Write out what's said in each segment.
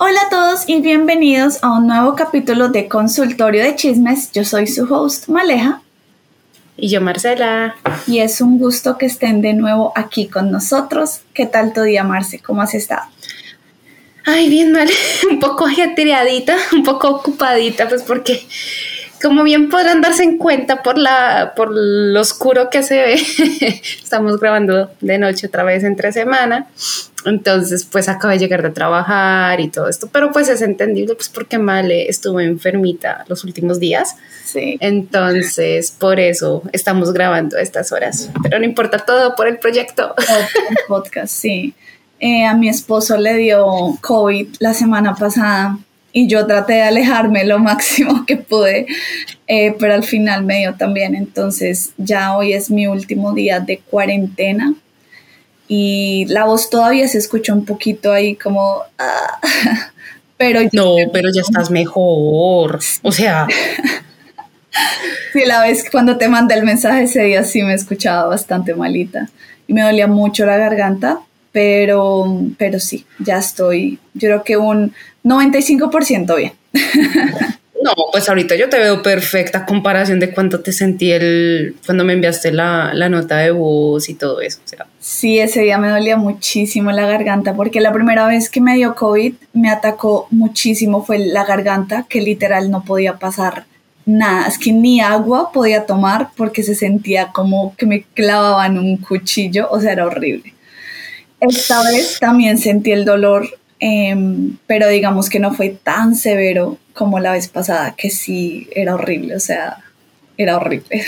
Hola a todos y bienvenidos a un nuevo capítulo de Consultorio de Chismes. Yo soy su host Maleja. Y yo Marcela. Y es un gusto que estén de nuevo aquí con nosotros. ¿Qué tal tu día, Marce? ¿Cómo has estado? Ay, bien mal, un poco ajetreadita, un poco ocupadita, pues porque como bien podrán darse en cuenta por la por lo oscuro que se ve, estamos grabando de noche otra vez entre semana. Entonces, pues acabo de llegar de trabajar y todo esto, pero pues es entendible pues porque Male estuvo enfermita los últimos días. Sí. Entonces, por eso estamos grabando a estas horas. Pero no importa todo por el proyecto. el podcast, sí. Eh, a mi esposo le dio COVID la semana pasada y yo traté de alejarme lo máximo que pude, eh, pero al final me dio también. Entonces ya hoy es mi último día de cuarentena y la voz todavía se escucha un poquito ahí como... Ah, pero no, pero ya estás mejor. O sea... sí, la vez cuando te mandé el mensaje ese día sí me escuchaba bastante malita y me dolía mucho la garganta, pero, pero sí, ya estoy, yo creo que un 95% bien. No, pues ahorita yo te veo perfecta comparación de cuánto te sentí el, cuando me enviaste la, nota de voz y todo eso. Sí, ese día me dolía muchísimo la garganta porque la primera vez que me dio COVID me atacó muchísimo fue la garganta que literal no podía pasar nada, es que ni agua podía tomar porque se sentía como que me clavaban un cuchillo, o sea, era horrible. Esta vez también sentí el dolor Em, pero digamos que no fue tan severo como la vez pasada, que sí era horrible, o sea, era horrible.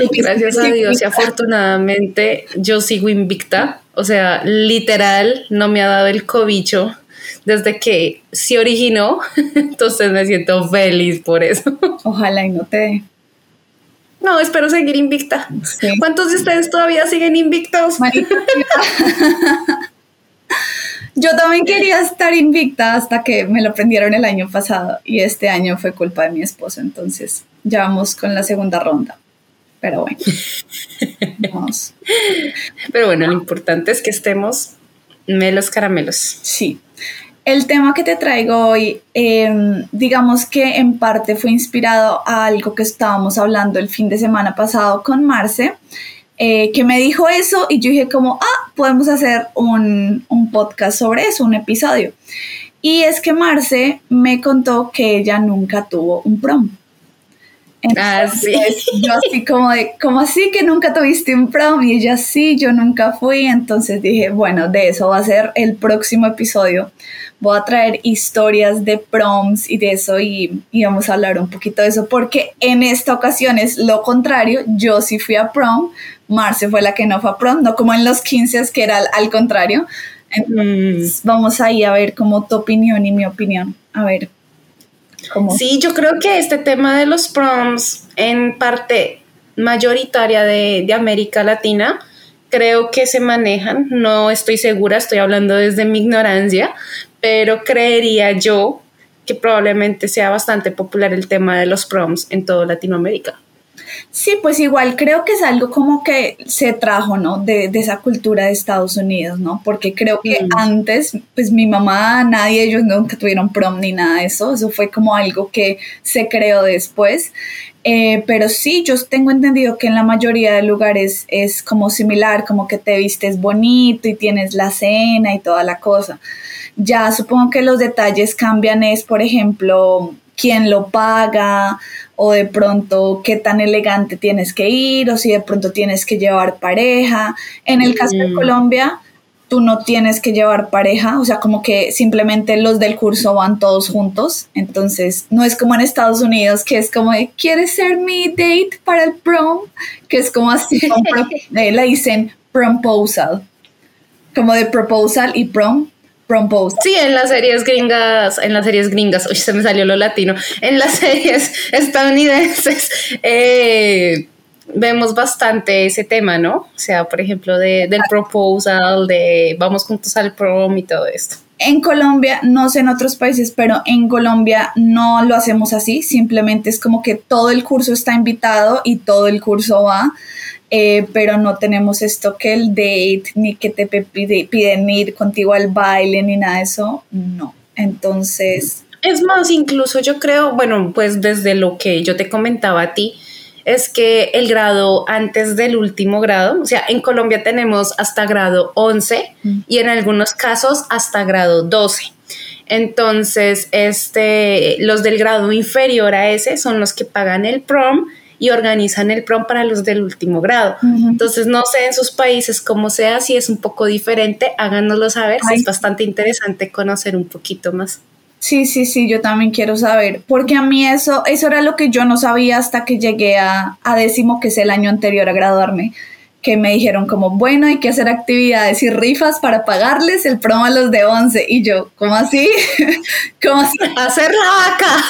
Gracias a Dios y afortunadamente yo sigo invicta, o sea, literal no me ha dado el cobicho desde que se originó, entonces me siento feliz por eso. Ojalá y no te dé. No, espero seguir invicta. ¿Cuántos de ustedes todavía siguen invictos? Yo también quería estar invicta hasta que me lo prendieron el año pasado y este año fue culpa de mi esposo, entonces ya vamos con la segunda ronda. Pero bueno, vamos. Pero bueno, lo importante es que estemos melos caramelos. Sí. El tema que te traigo hoy, em, digamos que en parte fue inspirado a algo que estábamos hablando el fin de semana pasado con Marce eh, que me dijo eso y yo dije como, ah, podemos hacer un, un podcast sobre eso, un episodio. Y es que Marce me contó que ella nunca tuvo un prom. ah, sí. Yo así como de, ¿cómo así que nunca tuviste un prom? Y ella sí, yo nunca fui. Entonces dije, bueno, de eso va a ser el próximo episodio. Voy a traer historias de proms y de eso y, y vamos a hablar un poquito de eso porque en esta ocasión es lo contrario. Yo sí fui a prom, Marce fue la que no fue a prom, no como en los 15 que era al, contrario. Entonces, mm. vamos ahí a ver como tu opinión y mi opinión. A ver. ¿cómo? Sí, yo creo que este tema de los proms en parte mayoritaria de, de América Latina, creo que se manejan, no estoy segura, estoy hablando desde mi ignorancia, pero creería yo que probablemente sea bastante popular el tema de los proms en toda Latinoamérica. Sí, pues igual creo que es algo como que se trajo, ¿no? De, de esa cultura de Estados Unidos, ¿no? Porque creo que mm. antes, pues mi mamá, nadie, ellos nunca tuvieron prom ni nada de eso, eso fue como algo que se creó después. Eh, pero sí, yo tengo entendido que en la mayoría de lugares es como similar, como que te vistes bonito y tienes la cena y toda la cosa. Ya supongo que los detalles cambian es, por ejemplo, quién lo paga o de pronto qué tan elegante tienes que ir o si de pronto tienes que llevar pareja. En el caso de mm. Colombia, tú no tienes que llevar pareja, o sea, como que simplemente los del curso van todos juntos, entonces no es como en Estados Unidos que es como de, ¿quieres ser mi date para el prom? Que es como así, eh, le dicen proposal, como de proposal y prom, Sí, en las series gringas, en las series gringas, uy, se me salió lo latino, en las series estadounidenses eh, vemos bastante ese tema, ¿no? O sea, por ejemplo, de, del proposal, de vamos juntos al prom y todo esto. En Colombia, no sé en otros países, pero en Colombia no lo hacemos así, simplemente es como que todo el curso está invitado y todo el curso va. Eh, pero no tenemos esto que el date, ni que te piden ir contigo al baile, ni nada de eso, no. Entonces... Es más, incluso yo creo, bueno, pues desde lo que yo te comentaba a ti, es que el grado antes del último grado, o sea, en Colombia tenemos hasta grado 11 y en algunos casos hasta grado 12. Entonces, este, los del grado inferior a ese son los que pagan el prom y organizan el prom para los del último grado. Entonces, no sé en sus países cómo sea, si es un poco diferente, háganoslo saber, es bastante interesante conocer un poquito más. Sí, sí, sí, yo también quiero saber, porque a mí eso, eso era lo que yo no sabía hasta que llegué a, a décimo, que es el año anterior a graduarme, que me dijeron como, bueno, hay que hacer actividades y rifas para pagarles el promo a los de 11. Y yo, ¿cómo así? ¿Cómo así? Hacer la vaca.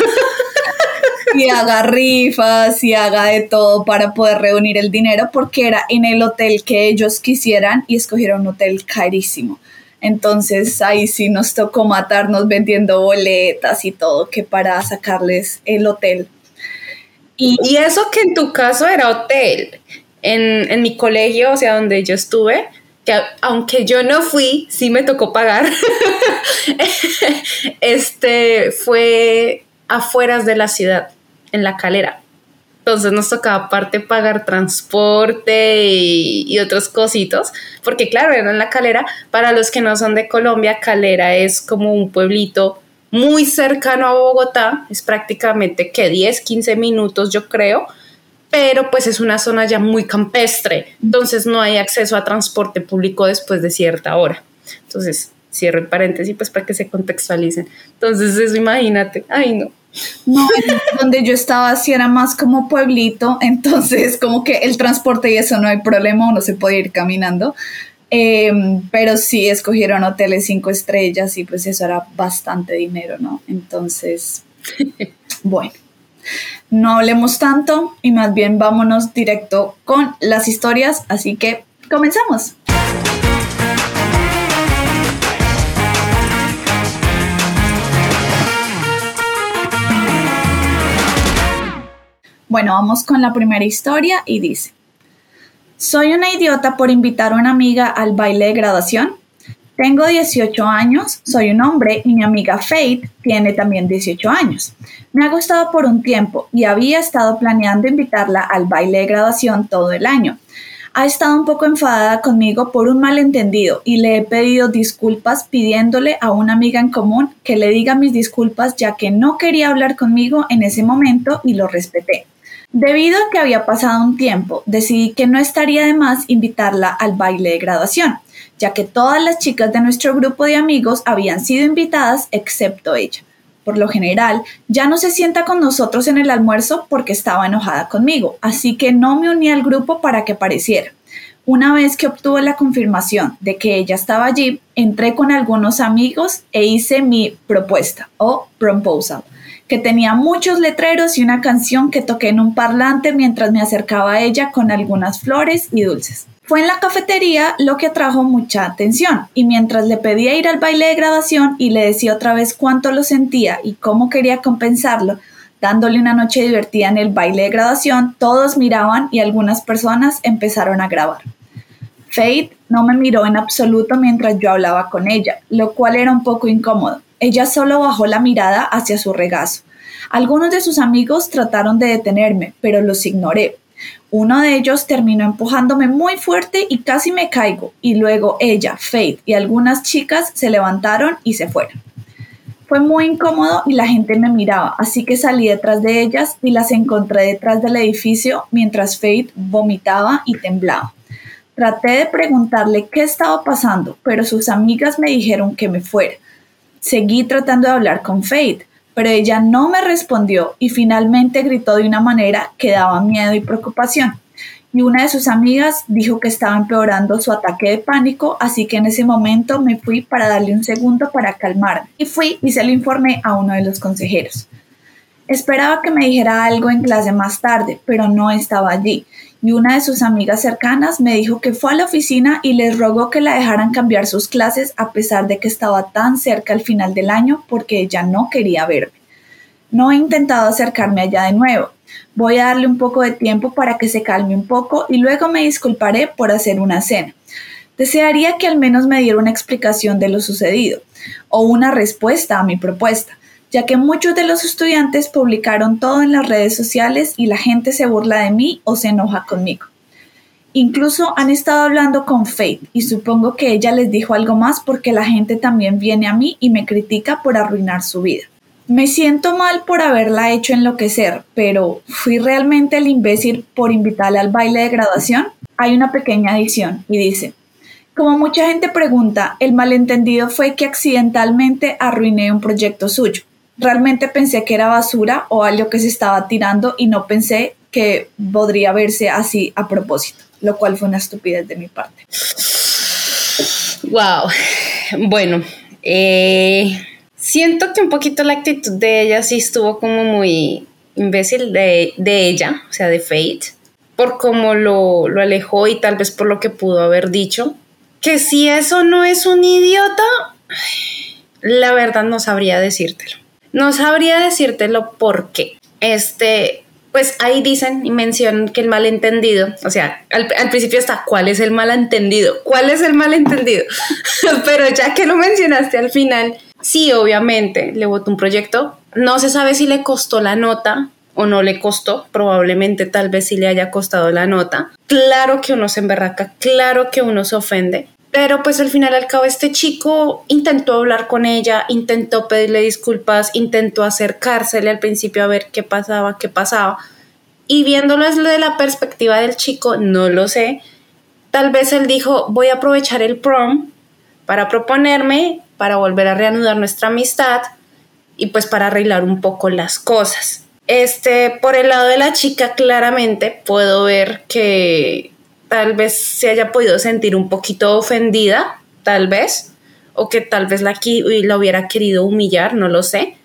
y haga rifas y haga de todo para poder reunir el dinero, porque era en el hotel que ellos quisieran y escogieron un hotel carísimo. Entonces ahí sí nos tocó matarnos vendiendo boletas y todo, que para sacarles el hotel. Y, eso que en tu caso era hotel. En, en mi colegio, o sea, donde yo estuve, que aunque yo no fui, sí me tocó pagar. este fue afueras de la ciudad, en la calera. Entonces nos tocaba aparte pagar transporte y, otros cositos, porque claro, era en la calera. Para los que no son de Colombia, Calera es como un pueblito muy cercano a Bogotá, es prácticamente que 10, 15 minutos yo creo, pero pues es una zona ya muy campestre, entonces no hay acceso a transporte público después de cierta hora. Entonces, cierro el paréntesis pues para que se contextualicen. Entonces, eso imagínate, ay no. No, donde yo estaba sí era más como pueblito, entonces como que el transporte y eso no hay problema, uno se puede ir caminando. Em, pero sí escogieron hoteles cinco estrellas y pues eso era bastante dinero, ¿no? Entonces, bueno, no hablemos tanto y más bien vámonos directo con las historias, así que comenzamos. Bueno, vamos con la primera historia y dice, soy una idiota por invitar a una amiga al baile de graduación. Tengo 18 años, soy un hombre y mi amiga Faith tiene también 18 años. Me ha gustado por un tiempo y había estado planeando invitarla al baile de graduación todo el año. Ha estado un poco enfadada conmigo por un malentendido y le he pedido disculpas pidiéndole a una amiga en común que le diga mis disculpas ya que no quería hablar conmigo en ese momento y lo respeté. Debido a que había pasado un tiempo, decidí que no estaría de más invitarla al baile de graduación, ya que todas las chicas de nuestro grupo de amigos habían sido invitadas excepto ella. Por lo general, ya no se sienta con nosotros en el almuerzo porque estaba enojada conmigo, así que no me uní al grupo para que pareciera. Una vez que obtuve la confirmación de que ella estaba allí, entré con algunos amigos e hice mi propuesta o proposal que tenía muchos letreros y una canción que toqué en un parlante mientras me acercaba a ella con algunas flores y dulces. Fue en la cafetería lo que atrajo mucha atención y mientras le pedía ir al baile de graduación y le decía otra vez cuánto lo sentía y cómo quería compensarlo, dándole una noche divertida en el baile de graduación, todos miraban y algunas personas empezaron a grabar. Faith no me miró en absoluto mientras yo hablaba con ella, lo cual era un poco incómodo. Ella solo bajó la mirada hacia su regazo. Algunos de sus amigos trataron de detenerme, pero los ignoré. Uno de ellos terminó empujándome muy fuerte y casi me caigo, y luego ella, Faith y algunas chicas se levantaron y se fueron. Fue muy incómodo y la gente me miraba, así que salí detrás de ellas y las encontré detrás del edificio mientras Faith vomitaba y temblaba. Traté de preguntarle qué estaba pasando, pero sus amigas me dijeron que me fuera. Seguí tratando de hablar con Faith, pero ella no me respondió y finalmente gritó de una manera que daba miedo y preocupación. Y una de sus amigas dijo que estaba empeorando su ataque de pánico, así que en ese momento me fui para darle un segundo para calmarme. Y fui y se lo informé a uno de los consejeros. Esperaba que me dijera algo en clase más tarde, pero no estaba allí, y una de sus amigas cercanas me dijo que fue a la oficina y les rogó que la dejaran cambiar sus clases a pesar de que estaba tan cerca al final del año porque ella no quería verme. No he intentado acercarme allá de nuevo. Voy a darle un poco de tiempo para que se calme un poco y luego me disculparé por hacer una cena. Desearía que al menos me diera una explicación de lo sucedido o una respuesta a mi propuesta, ya que muchos de los estudiantes publicaron todo en las redes sociales y la gente se burla de mí o se enoja conmigo. Incluso han estado hablando con Faith y supongo que ella les dijo algo más porque la gente también viene a mí y me critica por arruinar su vida. Me siento mal por haberla hecho enloquecer, pero ¿fui realmente el imbécil por invitarle al baile de graduación? Hay una pequeña adición y dice, como mucha gente pregunta, el malentendido fue que accidentalmente arruiné un proyecto suyo. Realmente pensé que era basura o algo que se estaba tirando y no pensé que podría verse así a propósito lo cual fue una estupidez de mi parte. Wow. Bueno, eh, siento que un poquito la actitud de ella sí estuvo como muy imbécil de, ella, o sea, de Fate, por cómo lo, lo alejó y tal vez por lo que pudo haber dicho. Que si eso no es un idiota, la verdad no sabría decírtelo. No sabría decírtelo porque este, pues ahí dicen y mencionan que el malentendido, o sea, al, principio está, ¿cuál es el malentendido? ¿Cuál es el malentendido? Pero ya que lo mencionaste al final, sí, obviamente, le votó un proyecto, no se sabe si le costó la nota o no le costó, probablemente tal vez sí le haya costado la nota. Claro que uno se emberraca, claro que uno se ofende, pero pues al final al cabo este chico intentó hablar con ella, intentó pedirle disculpas, intentó acercársele al principio a ver qué pasaba, qué pasaba. Y viéndolo desde la perspectiva del chico, no lo sé. Tal vez él dijo, voy a aprovechar el prom para proponerme, para volver a reanudar nuestra amistad y pues para arreglar un poco las cosas. Este, por el lado de la chica, claramente puedo ver que tal vez se haya podido sentir un poquito ofendida, tal vez, o que tal vez la, la hubiera querido humillar, no lo sé.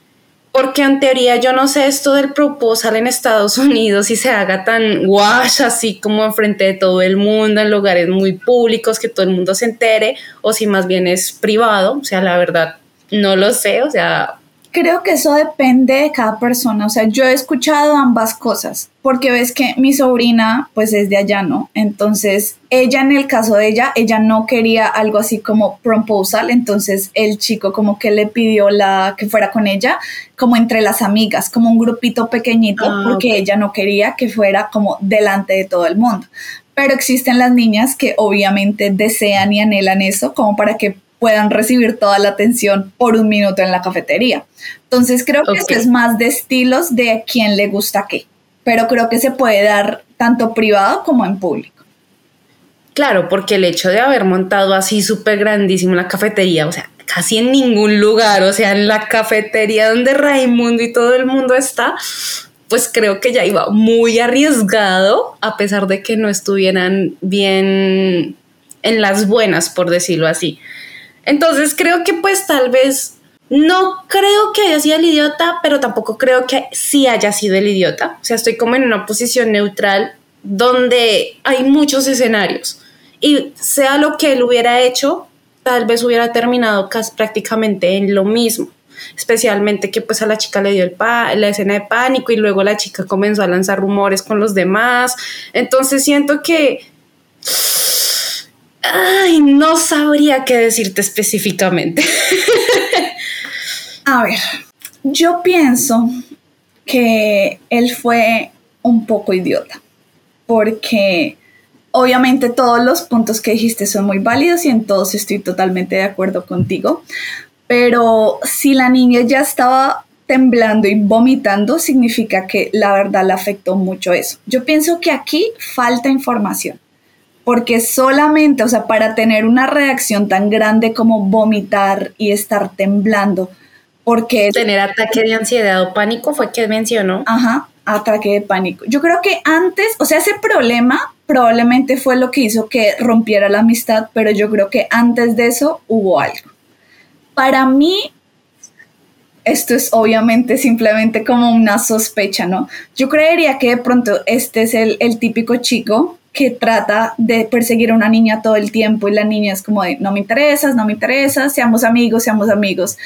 Porque en teoría yo no sé esto del proposal en Estados Unidos y se haga tan guash así como enfrente de todo el mundo, en lugares muy públicos, que todo el mundo se entere, o si más bien es privado, o sea, la verdad no lo sé, o sea, Creo que eso depende de cada persona, o sea, yo he escuchado ambas cosas, porque ves que mi sobrina pues es de allá, ¿no? Entonces, ella en el caso de ella, ella no quería algo así como proposal, entonces el chico como que le pidió la que fuera con ella, como entre las amigas, como un grupito pequeñito, ah, porque ella no quería que fuera como delante de todo el mundo. Pero existen las niñas que obviamente desean y anhelan eso como para que puedan recibir toda la atención por un minuto en la cafetería. Entonces creo que esto es más de estilos de quién le gusta qué, pero creo que se puede dar tanto privado como en público. Claro, porque el hecho de haber montado así súper grandísimo la cafetería, o sea, casi en ningún lugar, o sea, en la cafetería donde Raimundo y todo el mundo está, pues creo que ya iba muy arriesgado, a pesar de que no estuvieran bien en las buenas, por decirlo así. Entonces creo que pues tal vez no creo que haya sido el idiota, pero tampoco creo que sí haya sido el idiota. O sea, estoy como en una posición neutral donde hay muchos escenarios. Y sea lo que él hubiera hecho, tal vez hubiera terminado casi prácticamente en lo mismo. Especialmente que pues a la chica le dio el la escena de pánico y luego la chica comenzó a lanzar rumores con los demás. Entonces siento que Ay, no sabría qué decirte específicamente. A ver, yo pienso que él fue un poco idiota, porque obviamente todos los puntos que dijiste son muy válidos y en todos estoy totalmente de acuerdo contigo, pero si la niña ya estaba temblando y vomitando, significa que la verdad le afectó mucho eso. Yo pienso que aquí falta información porque solamente, o sea, para tener una reacción tan grande como vomitar y estar temblando, porque... Tener ataque de ansiedad o pánico fue que mencionó. Ajá, ataque de pánico. Yo creo que antes, o sea, ese problema probablemente fue lo que hizo que rompiera la amistad, pero yo creo que antes de eso hubo algo. Para mí, esto es obviamente simplemente como una sospecha, ¿no? Yo creería que de pronto este es el, el típico chico que trata de perseguir a una niña todo el tiempo y la niña es como de no me interesas, no me interesas, seamos amigos, seamos amigos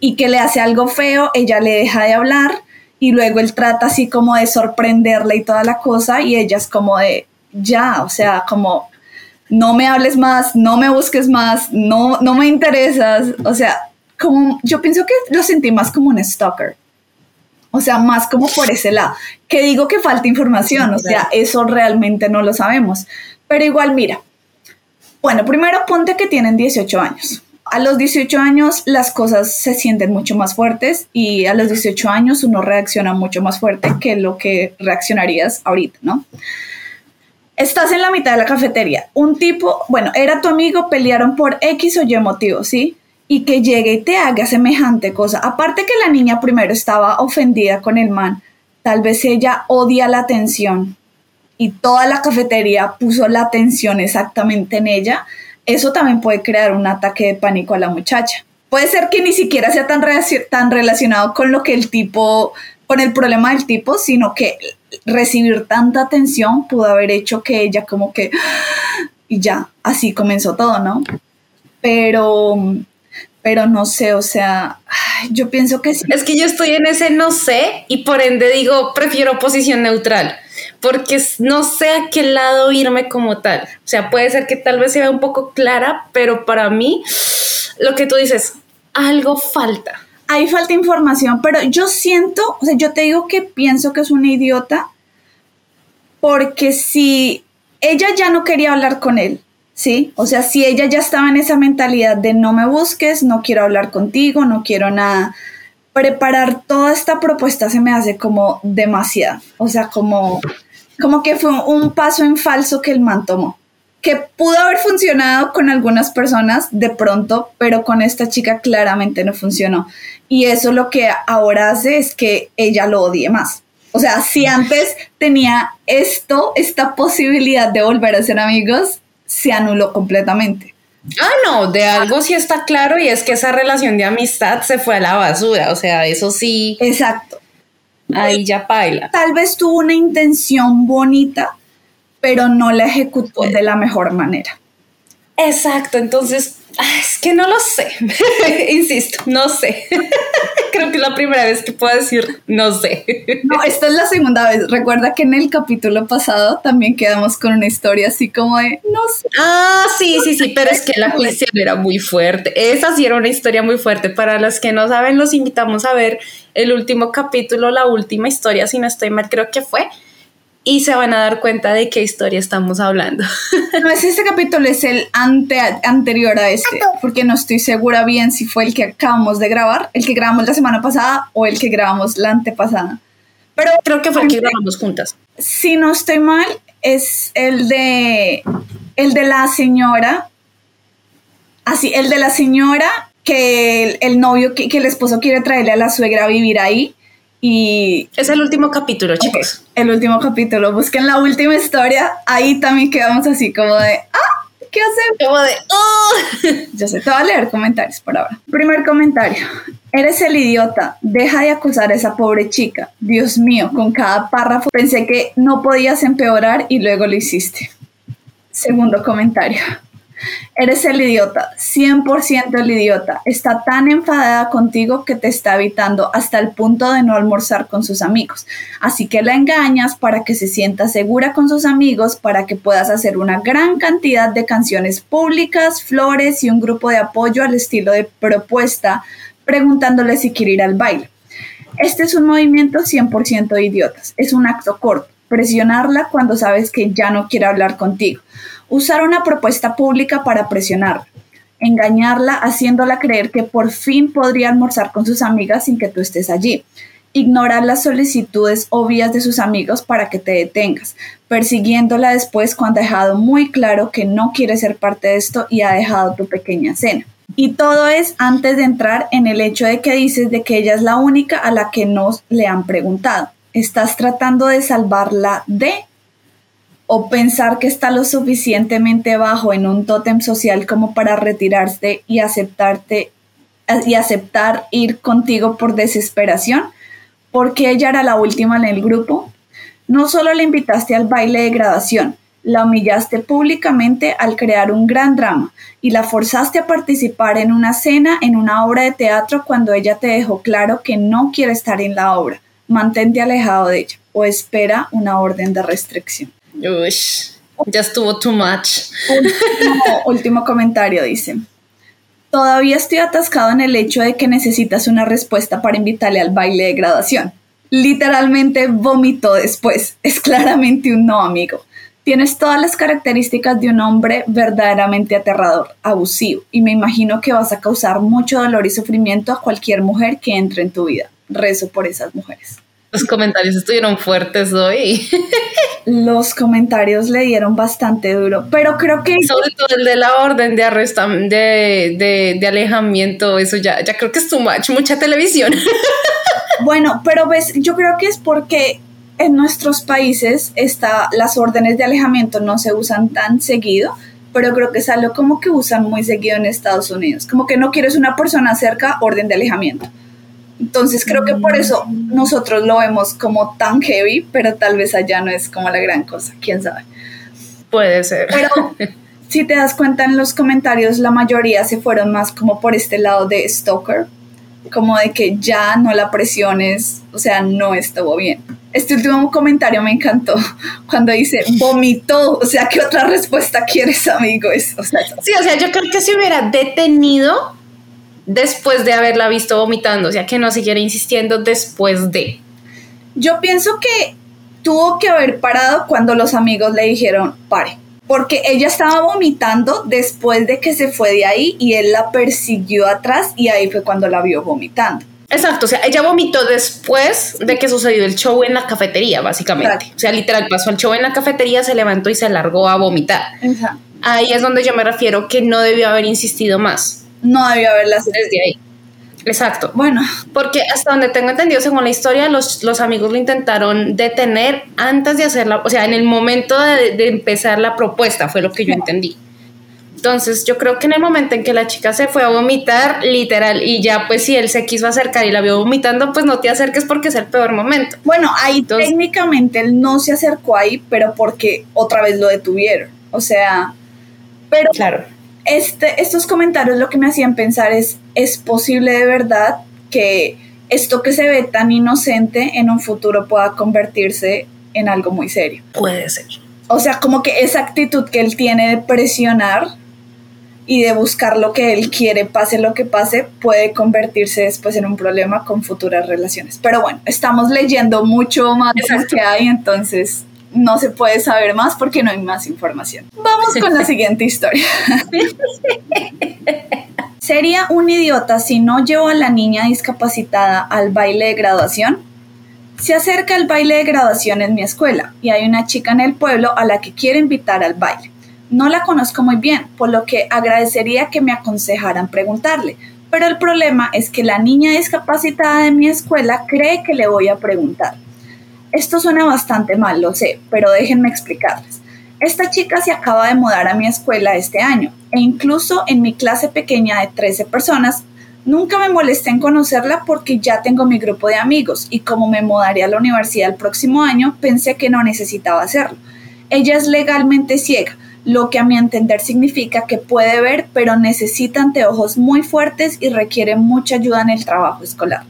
y que le hace algo feo, ella le deja de hablar y luego él trata así como de sorprenderla y toda la cosa y ella es como de, ya, o sea, como no me hables más, no me busques más, no, no me interesas, o sea, como yo pienso que lo sentí más como un stalker. O sea, más como por ese lado. Que digo que falta información, o sea, eso realmente no lo sabemos. Pero igual, mira. Bueno, primero ponte que tienen 18 años. A los 18 años las cosas se sienten mucho más fuertes y a los 18 años uno reacciona mucho más fuerte que lo que reaccionarías ahorita, ¿no? Estás en la mitad de la cafetería. Un tipo, bueno, era tu amigo, pelearon por X o Y motivo, ¿sí? Y que llegue y te haga semejante cosa. Aparte que la niña primero estaba ofendida con el man, tal vez ella odia la atención y toda la cafetería puso la atención exactamente en ella eso también puede crear un ataque de pánico a la muchacha. Puede ser que ni siquiera sea tan, tan relacionado con lo que el tipo, con el problema del tipo, sino que recibir tanta atención pudo haber hecho que ella como que, y ya, así comenzó todo, ¿no? Pero, pero no sé, o sea, yo pienso que sí. Es que yo estoy en ese no sé y por ende digo, prefiero posición neutral porque no sé a qué lado irme como tal. O sea, puede ser que tal vez sea un poco clara, pero para mí, lo que tú dices, algo falta. Hay falta información, pero yo siento, o sea, yo te digo que pienso que es una idiota, porque si ella ya no quería hablar con él, ¿sí? O sea, si ella ya estaba en esa mentalidad de no me busques, no quiero hablar contigo, no quiero nada, preparar toda esta propuesta se me hace como demasiado, o sea, como como que fue un paso en falso que el man tomó, que pudo haber funcionado con algunas personas de pronto, pero con esta chica claramente no funcionó. Y eso lo que ahora hace es que ella lo odie más. O sea, si antes tenía esto, esta posibilidad de volver a ser amigos, se anuló completamente. Ah, no, de algo sí está claro y es que esa relación de amistad se fue a la basura, o sea, eso sí. Exacto. Ahí ya baila. Tal vez tuvo una intención bonita, pero no la ejecutó de la mejor manera. Exacto, entonces, es que no lo sé, insisto, no sé. Creo que es la primera vez que puedo decir no sé. no, esta es la segunda vez. Recuerda que en el capítulo pasado también quedamos con una historia así como de no sé. Ah, sí, sí, sí, pero es que la cuestión era muy fuerte. Esa sí era una historia muy fuerte. Para los que no saben, los invitamos a ver el último capítulo, la última historia, si no estoy mal, creo que fue y se van a dar cuenta de qué historia estamos hablando. No es este capítulo, es el ante, anterior a este, porque no estoy segura bien si fue el que acabamos de grabar, el que grabamos la semana pasada o el que grabamos la antepasada. Pero creo que fue el que grabamos juntas. Si no estoy mal, es el de el de la señora. Así, el de la señora que el, novio, que, que el esposo quiere traerle a la suegra a vivir ahí y es el último capítulo, chicos. El último capítulo. Busquen la última historia. Ahí también quedamos así como de, ah, ¿qué hacemos? Como de, oh. Yo sé, te voy a leer comentarios por ahora. Primer comentario. Eres el idiota. Deja de acusar a esa pobre chica. Dios mío, con cada párrafo pensé que no podías empeorar y luego lo hiciste. Segundo comentario. Eres el idiota, 100% el idiota. Está tan enfadada contigo que te está evitando hasta el punto de no almorzar con sus amigos. Así que la engañas para que se sienta segura con sus amigos, para que puedas hacer una gran cantidad de canciones públicas, flores y un grupo de apoyo al estilo de propuesta, preguntándole si quiere ir al baile. Este es un movimiento 100% de idiotas. Es un acto corto. Presionarla cuando sabes que ya no quiere hablar contigo Usar una propuesta pública para presionarla. Engañarla haciéndola creer que por fin podría almorzar con sus amigas sin que tú estés allí. Ignorar las solicitudes obvias de sus amigos para que te detengas, persiguiéndola después cuando ha dejado muy claro que no quiere ser parte de esto y ha dejado tu pequeña cena. Y todo es antes de entrar en el hecho de que dices de que ella es la única a la que nos le han preguntado. Estás tratando de salvarla de o pensar que está lo suficientemente bajo en un tótem social como para retirarse y aceptarte y aceptar ir contigo por desesperación, porque ella era la última en el grupo. No solo le invitaste al baile de graduación, la humillaste públicamente al crear un gran drama y la forzaste a participar en una cena en una obra de teatro cuando ella te dejó claro que no quiere estar en la obra mantente alejado de ella o espera una orden de restricción. Uy, ya estuvo too much. Último, último comentario dice. Todavía estoy atascado en el hecho de que necesitas una respuesta para invitarle al baile de graduación. Literalmente vomitó después. Es claramente un no, amigo. Tienes todas las características de un hombre verdaderamente aterrador, abusivo, y me imagino que vas a causar mucho dolor y sufrimiento a cualquier mujer que entre en tu vida. Rezo por esas mujeres. Los comentarios estuvieron fuertes hoy. Los comentarios le dieron bastante duro, pero creo que... Sobre todo el de la orden de arresto, de, de, alejamiento, eso ya, ya creo que es too much, mucha televisión. Bueno, pero ves, yo creo que es porque en nuestros países está, las órdenes de alejamiento no se usan tan seguido, pero creo que es algo como que usan muy seguido en Estados Unidos. Como que no quieres una persona cerca, orden de alejamiento. Entonces creo que por eso nosotros lo vemos como tan heavy, pero tal vez allá no es como la gran cosa, quién sabe. Puede ser. Pero si te das cuenta en los comentarios, la mayoría se fueron más como por este lado de Stoker, como de que ya no la presiones, o sea, no estuvo bien. Este último comentario me encantó cuando dice vomitó, o sea, ¿qué otra respuesta quieres, amigo? Es, sí, o sea, yo creo que si hubiera detenido después de haberla visto vomitando, o sea, que no siguiera insistiendo después de. Yo pienso que tuvo que haber parado cuando los amigos le dijeron, pare, porque ella estaba vomitando después de que se fue de ahí y él la persiguió atrás y ahí fue cuando la vio vomitando. Exacto, o sea, ella vomitó después de que sucedió el show en la cafetería, básicamente. O sea, literal, pasó el show en la cafetería, se levantó y se largó a vomitar. Ahí es donde yo me refiero que no debió haber insistido más no debió haberlas desde ahí. Exacto. Bueno. Porque hasta donde tengo entendido, según la historia, los, los amigos lo intentaron detener antes de hacerla, o sea, en el momento de, empezar la propuesta, fue lo que yo entendí. Entonces, yo creo que en el momento en que la chica se fue a vomitar, literal, y ya pues si él se quiso acercar y la vio vomitando, pues no te acerques porque es el peor momento. Bueno, ahí técnicamente él no se acercó ahí, pero porque otra vez lo detuvieron. O sea, pero claro este, estos comentarios lo que me hacían pensar es, ¿es posible de verdad que esto que se ve tan inocente en un futuro pueda convertirse en algo muy serio? Puede ser. O sea, como que esa actitud que él tiene de presionar y de buscar lo que él quiere, pase lo que pase, puede convertirse después en un problema con futuras relaciones. Pero bueno, estamos leyendo mucho más de lo que hay, entonces no se puede saber más porque no hay más información. Vamos con la siguiente historia. ¿Sería un idiota si no llevo a la niña discapacitada al baile de graduación? Se acerca el baile de graduación en mi escuela y hay una chica en el pueblo a la que quiero invitar al baile. No la conozco muy bien, por lo que agradecería que me aconsejaran preguntarle, pero el problema es que la niña discapacitada de mi escuela cree que le voy a preguntar. Esto suena bastante mal, lo sé, pero déjenme explicarles. Esta chica se acaba de mudar a mi escuela este año e incluso en mi clase pequeña de 13 personas nunca me molesté en conocerla porque ya tengo mi grupo de amigos y como me mudaré a la universidad el próximo año pensé que no necesitaba hacerlo. Ella es legalmente ciega, lo que a mi entender significa que puede ver pero necesita anteojos muy fuertes y requiere mucha ayuda en el trabajo escolar.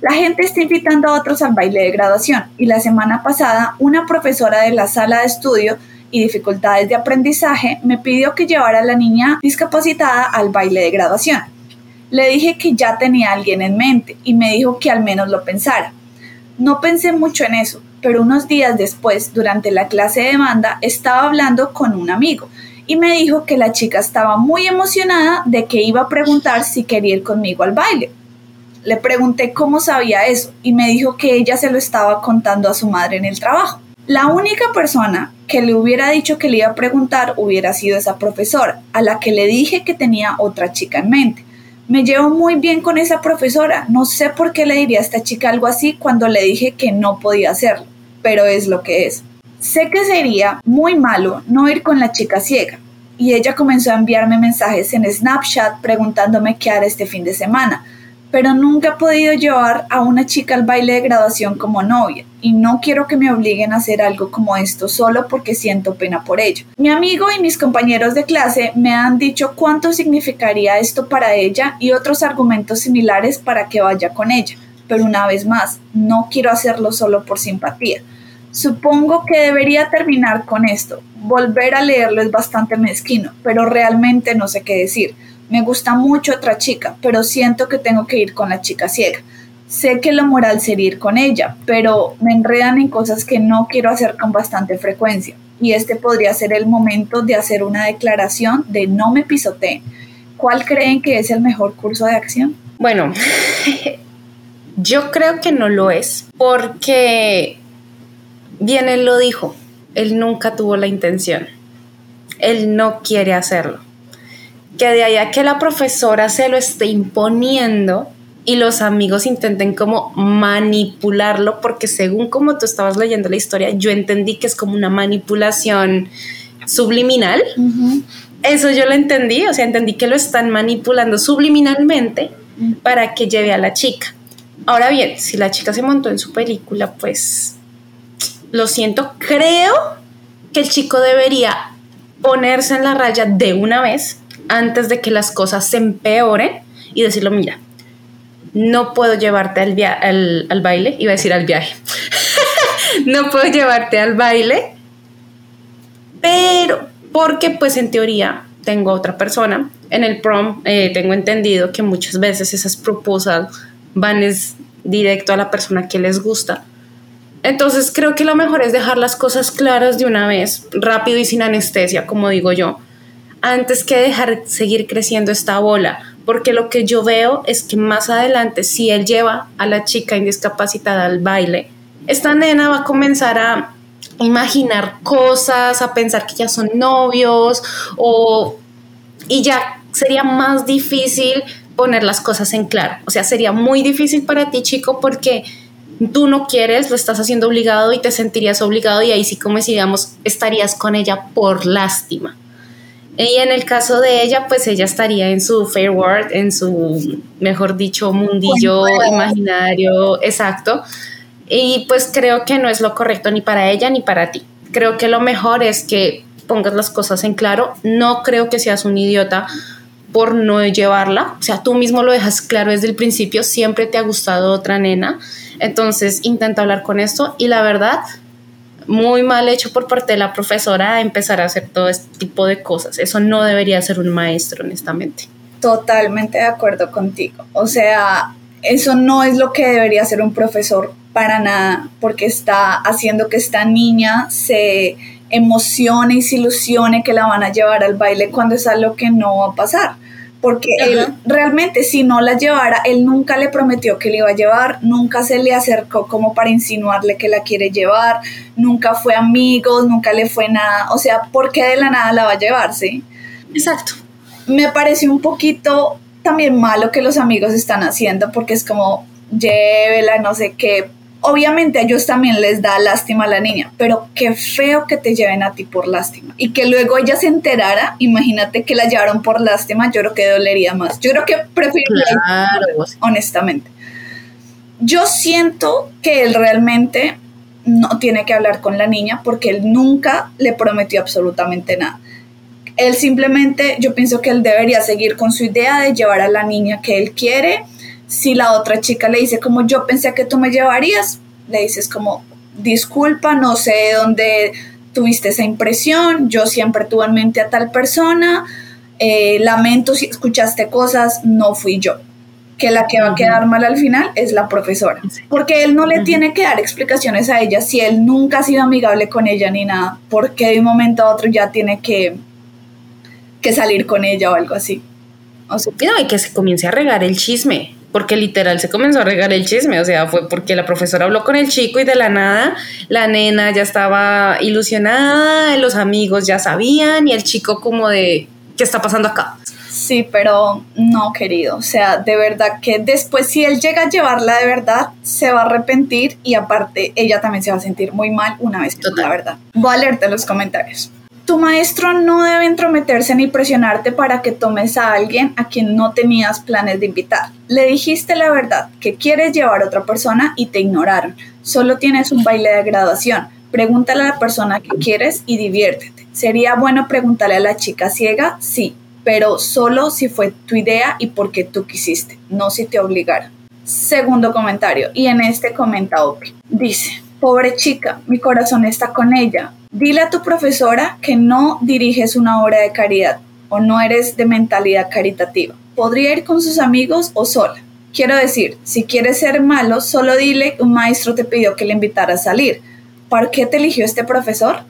La gente está invitando a otros al baile de graduación y la semana pasada una profesora de la sala de estudio y dificultades de aprendizaje me pidió que llevara a la niña discapacitada al baile de graduación. Le dije que ya tenía a alguien en mente y me dijo que al menos lo pensara. No pensé mucho en eso, pero unos días después, durante la clase de banda, estaba hablando con un amigo y me dijo que la chica estaba muy emocionada de que iba a preguntar si quería ir conmigo al baile. Le pregunté cómo sabía eso y me dijo que ella se lo estaba contando a su madre en el trabajo. La única persona que le hubiera dicho que le iba a preguntar hubiera sido esa profesora, a la que le dije que tenía otra chica en mente. Me llevo muy bien con esa profesora, no sé por qué le diría a esta chica algo así cuando le dije que no podía hacerlo, pero es lo que es. Sé que sería muy malo no ir con la chica ciega, y ella comenzó a enviarme mensajes en Snapchat preguntándome qué hará este fin de semana, pero nunca he podido llevar a una chica al baile de graduación como novia y no quiero que me obliguen a hacer algo como esto solo porque siento pena por ello. Mi amigo y mis compañeros de clase me han dicho cuánto significaría esto para ella y otros argumentos similares para que vaya con ella, pero una vez más, no quiero hacerlo solo por simpatía. Supongo que debería terminar con esto. Volver a leerlo es bastante mezquino, pero realmente no sé qué decir. Me gusta mucho otra chica, pero siento que tengo que ir con la chica ciega. Sé que lo moral sería ir con ella, pero me enredan en cosas que no quiero hacer con bastante frecuencia. Y este podría ser el momento de hacer una declaración de no me pisoteen. ¿Cuál creen que es el mejor curso de acción? Bueno, yo creo que no lo es, porque bien él lo dijo, él nunca tuvo la intención, él no quiere hacerlo. Que de allá que la profesora se lo esté imponiendo y los amigos intenten como manipularlo, porque según como tú estabas leyendo la historia, yo entendí que es como una manipulación subliminal. Eso yo lo entendí, o sea, entendí que lo están manipulando subliminalmente para que lleve a la chica. Ahora bien, si la chica se montó en su película, pues lo siento, creo que el chico debería ponerse en la raya de una vez antes de que las cosas se empeoren y decirlo, mira, no puedo llevarte al, al, baile, iba a decir al viaje, no puedo llevarte al baile, pero porque pues en teoría tengo otra persona. En el prom eh, tengo entendido que muchas veces esas proposals van es directo a la persona que les gusta. Entonces creo que lo mejor es dejar las cosas claras de una vez, rápido y sin anestesia, como digo yo, antes que dejar seguir creciendo esta bola, porque lo que yo veo es que más adelante, si él lleva a la chica indiscapacitada al baile, esta nena va a comenzar a imaginar cosas, a pensar que ya son novios o y ya sería más difícil poner las cosas en claro. O sea, sería muy difícil para ti, chico, porque tú no quieres, lo estás haciendo obligado y te sentirías obligado y ahí sí como si digamos estarías con ella por lástima. Y en el caso de ella, pues ella estaría en su fair world, en su, mejor dicho, mundillo imaginario, exacto. Y pues creo que no es lo correcto ni para ella ni para ti. Creo que lo mejor es que pongas las cosas en claro. No creo que seas un idiota por no llevarla. O sea, tú mismo lo dejas claro desde el principio. Siempre te ha gustado otra nena. Entonces intenta hablar con esto. Y la verdad, muy mal hecho por parte de la profesora empezar a hacer todo este tipo de cosas. Eso no debería ser un maestro, honestamente. Totalmente de acuerdo contigo. O sea, eso no es lo que debería hacer un profesor para nada, porque está haciendo que esta niña se emocione y se ilusione que la van a llevar al baile cuando es algo que no va a pasar. Porque él realmente si no la llevara, él nunca le prometió que le iba a llevar, nunca se le acercó como para insinuarle que la quiere llevar, nunca fue amigos, nunca le fue nada. O sea, ¿por qué de la nada la va a llevar? Sí. Exacto. Me pareció un poquito también malo que los amigos están haciendo porque es como llévela, no sé qué. Obviamente a ellos también les da lástima a la niña, pero qué feo que te lleven a ti por lástima. Y que luego ella se enterara, imagínate que la llevaron por lástima, yo creo que dolería más. Yo creo que preferiría, honestamente. Yo siento que él realmente no tiene que hablar con la niña porque él nunca le prometió absolutamente nada. Él simplemente, yo pienso que él debería seguir con su idea de llevar a la niña que él quiere. Si la otra chica le dice como yo pensé que tú me llevarías, le dices como disculpa, no sé dónde tuviste esa impresión, yo siempre tuve en mente a tal persona, eh, lamento si escuchaste cosas, no fui yo. Que la que va a quedar mal al final es la profesora. Porque él no le tiene que dar explicaciones a ella si él nunca ha sido amigable con ella ni nada. Porque de un momento a otro ya tiene que que salir con ella o algo así. O sea, no, y que se comience a regar el chisme, porque literal se comenzó a regar el chisme, o sea, fue porque la profesora habló con el chico y de la nada la nena ya estaba ilusionada, los amigos ya sabían y el chico como de, ¿qué está pasando acá? Sí, pero no, querido. O sea, de verdad que después si él llega a llevarla de verdad, se va a arrepentir y aparte ella también se va a sentir muy mal una vez que la verdad. Voy a leerte los comentarios. Tu maestro no debe entrometerse ni presionarte para que tomes a alguien a quien no tenías planes de invitar. Le dijiste la verdad, que quieres llevar a otra persona y te ignoraron. Solo tienes un baile de graduación. Pregúntale a la persona que quieres y diviértete. ¿Sería bueno preguntarle a la chica ciega? Sí, pero solo si fue tu idea y porque tú quisiste, no si te obligaron. Segundo comentario, y en este comenta Opi. Dice, pobre chica, mi corazón está con ella. Dile a tu profesora que no diriges una obra de caridad o no eres de mentalidad caritativa. Podría ir con sus amigos o sola. Quiero decir, si quieres ser malo, solo dile un maestro te pidió que le invitara a salir. ¿Por qué te eligió este profesor?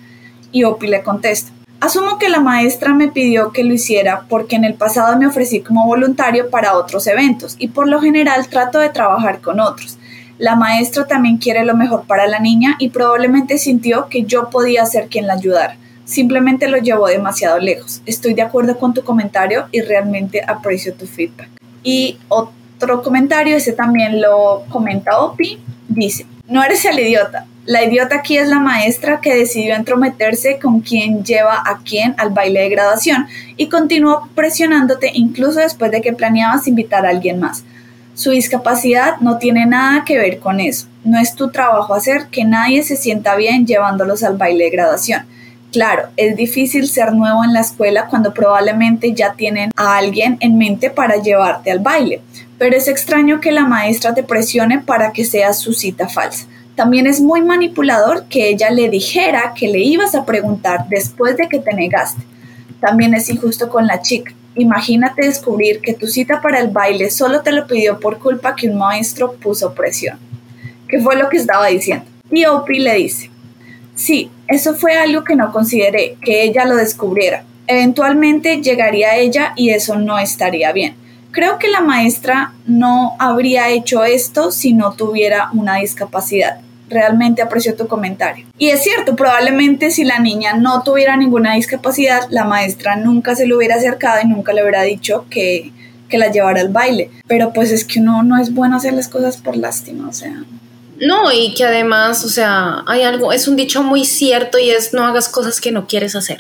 Y Opi le contesta, Asumo que la maestra me pidió que lo hiciera porque en el pasado me ofrecí como voluntario para otros eventos y por lo general trato de trabajar con otros. La maestra también quiere lo mejor para la niña y probablemente sintió que yo podía ser quien la ayudara. Simplemente lo llevó demasiado lejos. Estoy de acuerdo con tu comentario y realmente aprecio tu feedback. Y otro comentario, ese también lo comenta Opi, dice, no eres el idiota, la idiota aquí es la maestra que decidió entrometerse con quien lleva a quien al baile de graduación y continuó presionándote incluso después de que planeabas invitar a alguien más. Su discapacidad no tiene nada que ver con eso. No es tu trabajo hacer que nadie se sienta bien llevándolos al baile de graduación. Claro, es difícil ser nuevo en la escuela cuando probablemente ya tienen a alguien en mente para llevarte al baile, pero es extraño que la maestra te presione para que seas su cita falsa. También es muy manipulador que ella le dijera que le ibas a preguntar después de que te negaste. También es injusto con la chica. Imagínate descubrir que tu cita para el baile solo te lo pidió por culpa que un maestro puso presión. ¿Qué fue lo que estaba diciendo? Y Opie le dice, sí, eso fue algo que no consideré, que ella lo descubriera. Eventualmente llegaría ella y eso no estaría bien. Creo que la maestra no habría hecho esto si no tuviera una discapacidad realmente aprecio tu comentario. Y es cierto, probablemente si la niña no tuviera ninguna discapacidad, la maestra nunca se le hubiera acercado y nunca le hubiera dicho que, que la llevara al baile. Pero pues es que uno no es bueno hacer las cosas por lástima, o sea. No, y que además, o sea, hay algo, es un dicho muy cierto y es no hagas cosas que no quieres hacer.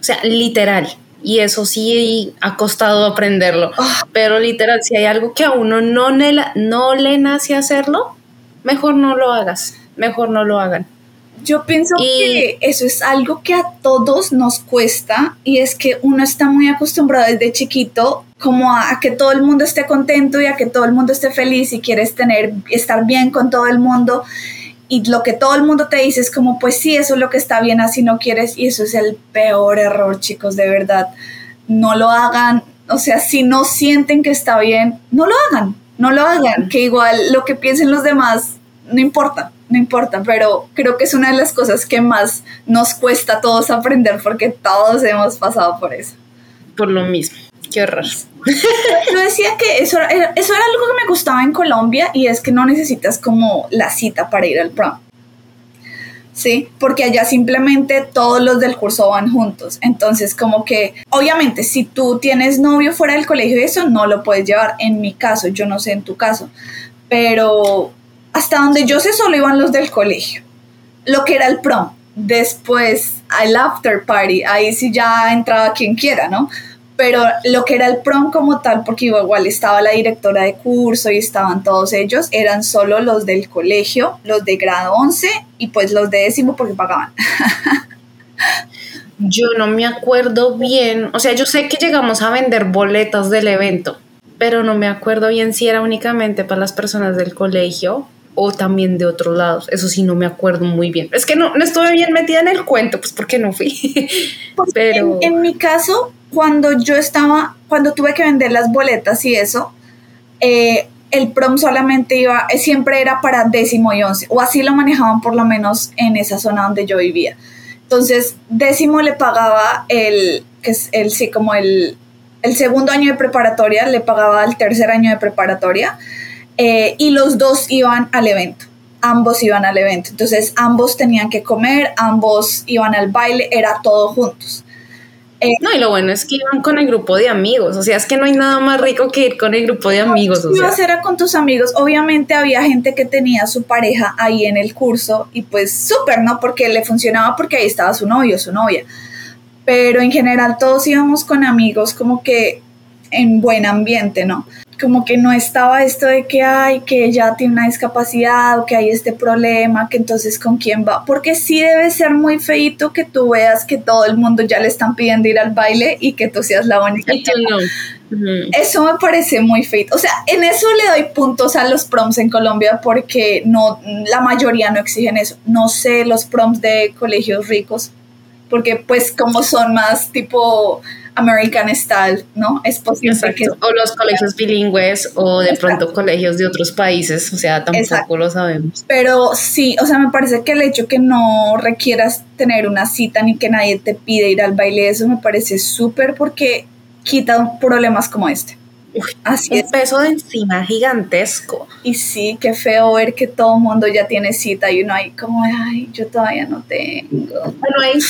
O sea, literal. Y eso sí ha costado aprenderlo. Ah. Pero literal, si hay algo que a uno no, no le nace hacerlo, mejor no lo hagas, mejor no lo hagan. Yo pienso que eso es algo que a todos nos cuesta y es que uno está muy acostumbrado desde chiquito como a, que todo el mundo esté contento y a que todo el mundo esté feliz y quieres tener estar bien con todo el mundo y lo que todo el mundo te dice es como pues sí, eso es lo que está bien así no quieres y eso es el peor error, chicos, de verdad. No lo hagan, o sea, si no sienten que está bien, no lo hagan no lo hagan, que igual lo que piensen los demás no importa, no importa, pero creo que es una de las cosas que más nos cuesta a todos aprender porque todos hemos pasado por eso. Por lo mismo, qué horror. Yo decía que eso, eso era algo que me gustaba en Colombia y es que no necesitas como la cita para ir al prom. ¿Sí? Porque allá simplemente todos los del curso van juntos. Entonces, como que, obviamente, si tú tienes novio fuera del colegio y eso, no lo puedes llevar. En mi caso, yo no sé en tu caso, pero hasta donde yo sé, solo iban los del colegio. Lo que era el prom. Después, al after party, ahí sí ya entraba quien quiera, ¿no? Pero lo que era el prom como tal, porque igual estaba la directora de curso y estaban todos ellos, eran solo los del colegio, los de grado 11 y pues los de décimo porque pagaban. yo no me acuerdo bien, o sea, yo sé que llegamos a vender boletas del evento, pero no me acuerdo bien si era únicamente para las personas del colegio o también de otros lados. Eso sí, no me acuerdo muy bien. Es que no, no estuve bien metida en el cuento, pues porque no fui. Pues, pero... en, mi caso, cuando yo estaba, cuando tuve que vender las boletas y eso, eh, el prom solamente iba, eh, siempre era para décimo y once, o así lo manejaban por lo menos en esa zona donde yo vivía. Entonces, décimo le pagaba el, que es el, sí, como el, el segundo año de preparatoria, le pagaba el tercer año de preparatoria, eh, y los dos iban al evento ambos iban al evento. Entonces ambos tenían que comer, ambos iban al baile, era todo juntos. Eh, no, y lo bueno es que iban con el grupo de amigos, o sea, es que no hay nada más rico que ir con el grupo de amigos. O sea. era con tus amigos, obviamente había gente que tenía su pareja ahí en el curso y pues súper, ¿no? Porque le funcionaba porque ahí estaba su novio, su novia. Pero en general todos íbamos con amigos como que en buen ambiente, ¿no? Como que no estaba esto de que hay, que ella tiene una discapacidad o que hay este problema, que entonces con quién va, porque sí debe ser muy feito que tú veas que todo el mundo ya le están pidiendo ir al baile y que tú seas la única. Y tú no. Eso me parece muy feito. O sea, en eso le doy puntos a los proms en Colombia porque no, la mayoría no exigen eso. No sé los proms de colegios ricos porque pues como son más tipo American Style, ¿no? Es posible que... O los colegios bilingües o de pronto colegios de otros países, o sea, tampoco lo sabemos. Pero sí, o sea, me parece que el hecho que no requieras tener una cita ni que nadie te pide ir al baile, eso me parece súper porque quita problemas como este. Así un peso de encima gigantesco. Y sí, qué feo ver que todo el mundo ya tiene cita y uno ahí como, ay, yo todavía no tengo. Bueno, ahí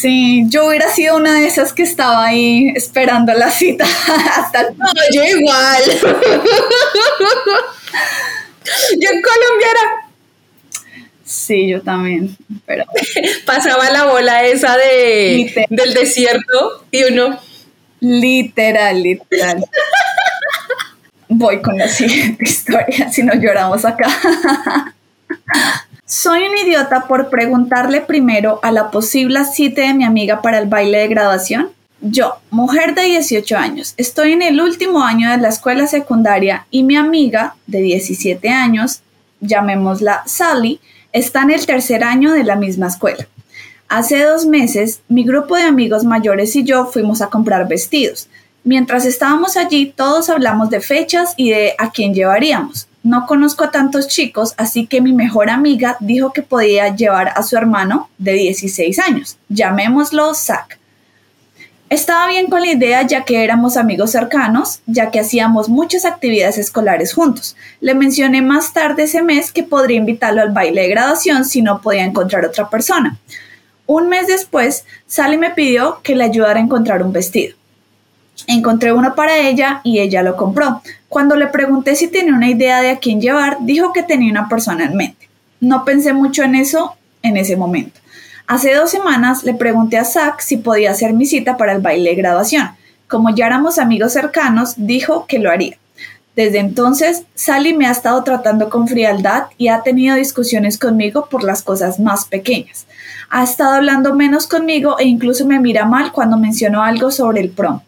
Sí, yo hubiera sido una de esas que estaba ahí esperando la cita hasta. No, yo igual. yo en Colombia era... Sí, yo también, pero... Pasaba la bola esa de, del desierto y uno... Literal, literal. Voy con la siguiente historia, si no lloramos acá. Soy un idiota por preguntarle primero a la posible cita de mi amiga para el baile de graduación. Yo, mujer de 18 años, estoy en el último año de la escuela secundaria y mi amiga de 17 años, llamémosla Sally, está en el tercer año de la misma escuela. Hace dos meses, mi grupo de amigos mayores y yo fuimos a comprar vestidos. Mientras estábamos allí, todos hablamos de fechas y de a quién llevaríamos. No conozco a tantos chicos, así que mi mejor amiga dijo que podía llevar a su hermano de 16 años, llamémoslo Zach. Estaba bien con la idea ya que éramos amigos cercanos, ya que hacíamos muchas actividades escolares juntos. Le mencioné más tarde ese mes que podría invitarlo al baile de graduación si no podía encontrar otra persona. Un mes después, Sally me pidió que le ayudara a encontrar un vestido. Encontré uno para ella y ella lo compró. Cuando le pregunté si tenía una idea de a quién llevar, dijo que tenía una persona en mente. No pensé mucho en eso en ese momento. Hace dos semanas le pregunté a Zach si podía hacer mi cita para el baile de graduación. Como ya éramos amigos cercanos, dijo que lo haría. Desde entonces, Sally me ha estado tratando con frialdad y ha tenido discusiones conmigo por las cosas más pequeñas. Ha estado hablando menos conmigo e incluso me mira mal cuando menciono algo sobre el prom.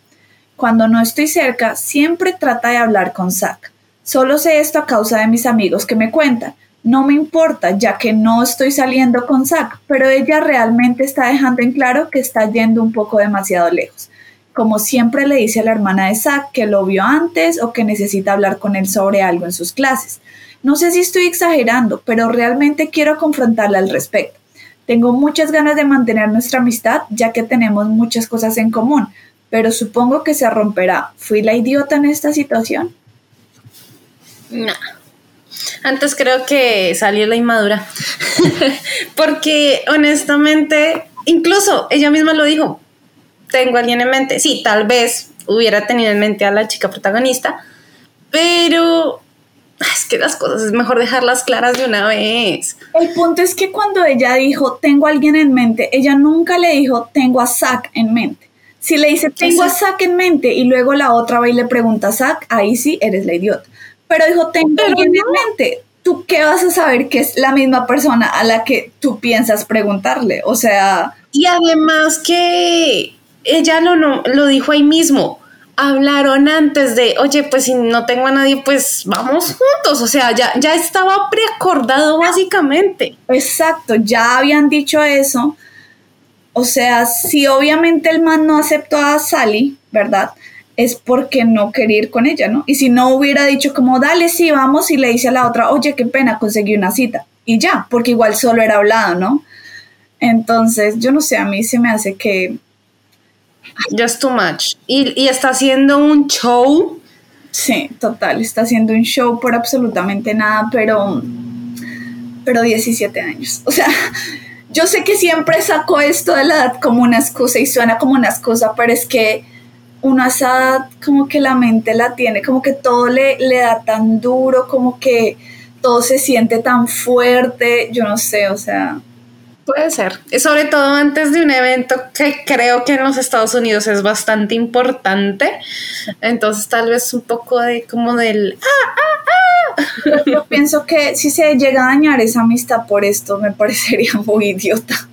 Cuando no estoy cerca, siempre trata de hablar con Zack. Solo sé esto a causa de mis amigos que me cuentan. No me importa, ya que no estoy saliendo con Zack, pero ella realmente está dejando en claro que está yendo un poco demasiado lejos. Como siempre le dice a la hermana de Zack que lo vio antes o que necesita hablar con él sobre algo en sus clases. No sé si estoy exagerando, pero realmente quiero confrontarla al respecto. Tengo muchas ganas de mantener nuestra amistad, ya que tenemos muchas cosas en común, pero supongo que se romperá. ¿Fui la idiota en esta situación? No. Antes creo que salió la inmadura. Porque honestamente, incluso ella misma lo dijo, tengo a alguien en mente. Sí, tal vez hubiera tenido en mente a la chica protagonista, pero es que las cosas es mejor dejarlas claras de una vez. El punto es que cuando ella dijo, tengo a alguien en mente, ella nunca le dijo, tengo a Zack en mente. Si le dice, tengo a Zack en mente, y luego la otra va y le pregunta a Zack, ahí sí eres la idiota. Pero dijo, tengo a alguien en mente. ¿Tú qué vas a saber que es la misma persona a la que tú piensas preguntarle? O sea... Y además que ella lo, no, lo dijo ahí mismo. Hablaron antes de, oye, pues si no tengo a nadie, pues vamos juntos. O sea, ya, ya estaba preacordado básicamente. Exacto, ya habían dicho eso o sea, si obviamente el man no aceptó a Sally, ¿verdad? Es porque no quería ir con ella, ¿no? Y si no hubiera dicho como, dale, sí, vamos, y le dice a la otra, oye, qué pena, conseguí una cita. Y ya, porque igual solo era hablado, ¿no? Entonces, yo no sé, a mí se me hace que... Just too much. Y, y está haciendo un show. Sí, total, está haciendo un show por absolutamente nada, pero... Pero 17 años. O sea, yo sé que siempre saco esto de la edad como una excusa y suena como una excusa, pero es que uno a esa edad como que la mente la tiene, como que todo le, le da tan duro, como que todo se siente tan fuerte, yo no sé, o sea... Puede ser, sobre todo antes de un evento que creo que en los Estados Unidos es bastante importante, entonces tal vez un poco de como del... ¡Ah, ah yo pienso que si se llega a dañar esa amistad por esto, me parecería muy idiota.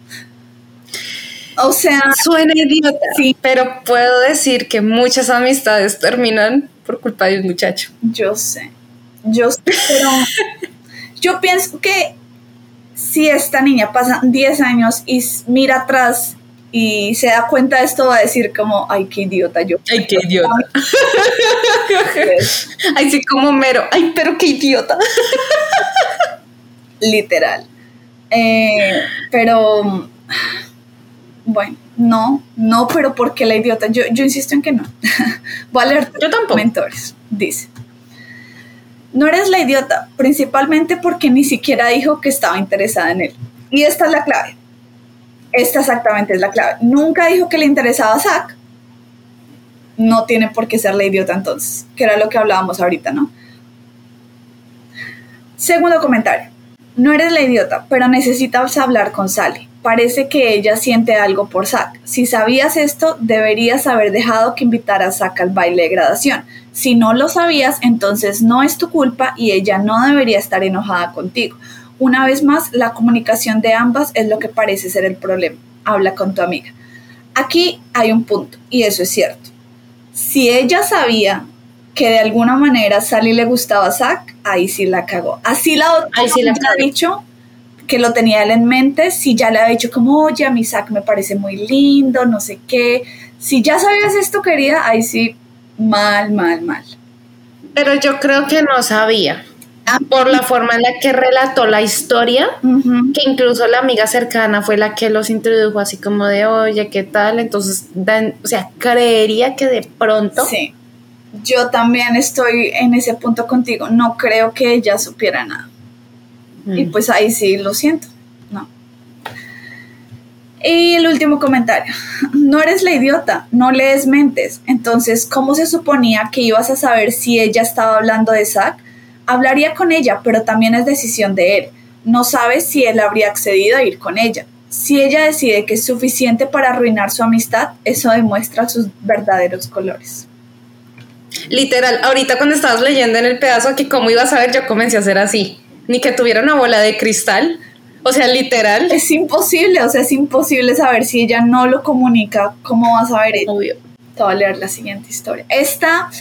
O sea, suena idiota, sí. pero puedo decir que muchas amistades terminan por culpa de un muchacho. Yo sé, yo sé, pero yo pienso que si esta niña pasa 10 años y mira atrás y se da cuenta de esto, va a decir como, ay, qué idiota yo. Ay, qué idiota. ay, sí, como mero. Ay, pero qué idiota. Literal. Eh, pero, bueno, no, no, pero ¿por qué la idiota? Yo, yo insisto en que no. Voy a leer yo tampoco. mentores. Dice. No eres la idiota, principalmente porque ni siquiera dijo que estaba interesada en él. Y esta es la clave. Esta exactamente es la clave. Nunca dijo que le interesaba a Zack. No tiene por qué ser la idiota entonces, que era lo que hablábamos ahorita, ¿no? Segundo comentario. No eres la idiota, pero necesitas hablar con Sally. Parece que ella siente algo por Zack. Si sabías esto, deberías haber dejado que invitara a Zack al baile de graduación. Si no lo sabías, entonces no es tu culpa y ella no debería estar enojada contigo. Una vez más, la comunicación de ambas es lo que parece ser el problema. Habla con tu amiga. Aquí hay un punto, y eso es cierto. Si ella sabía que de alguna manera Sally le gustaba a Zack, ahí sí la cagó. Así la otra ahí sí la ha dicho que lo tenía él en mente, si ya le ha dicho como, oye, a mi Zack me parece muy lindo, no sé qué. Si ya sabías esto, querida, ahí sí, mal, mal, mal. Pero yo creo que no sabía. Ah. Por la forma en la que relató la historia, que incluso la amiga cercana fue la que los introdujo así como de, oye, ¿qué tal? Entonces, o sea, creería que de pronto... Sí, yo también estoy en ese punto contigo, no creo que ella supiera nada. Y mm. pues ahí sí lo siento, ¿no? Y el último comentario, no eres la idiota, no lees mentes, entonces, ¿cómo se suponía que ibas a saber si ella estaba hablando de Zack? Hablaría con ella, pero también es decisión de él. No sabes si él habría accedido a ir con ella. Si ella decide que es suficiente para arruinar su amistad, eso demuestra sus verdaderos colores. Literal, ahorita cuando estabas leyendo en el pedazo que cómo ibas a ver, yo comencé a hacer así ni que tuviera una bola de cristal. O sea, literal. Es imposible, o sea, es imposible saber si ella no lo comunica, cómo vas a saber Obvio. Te voy a leer la siguiente historia. Esta,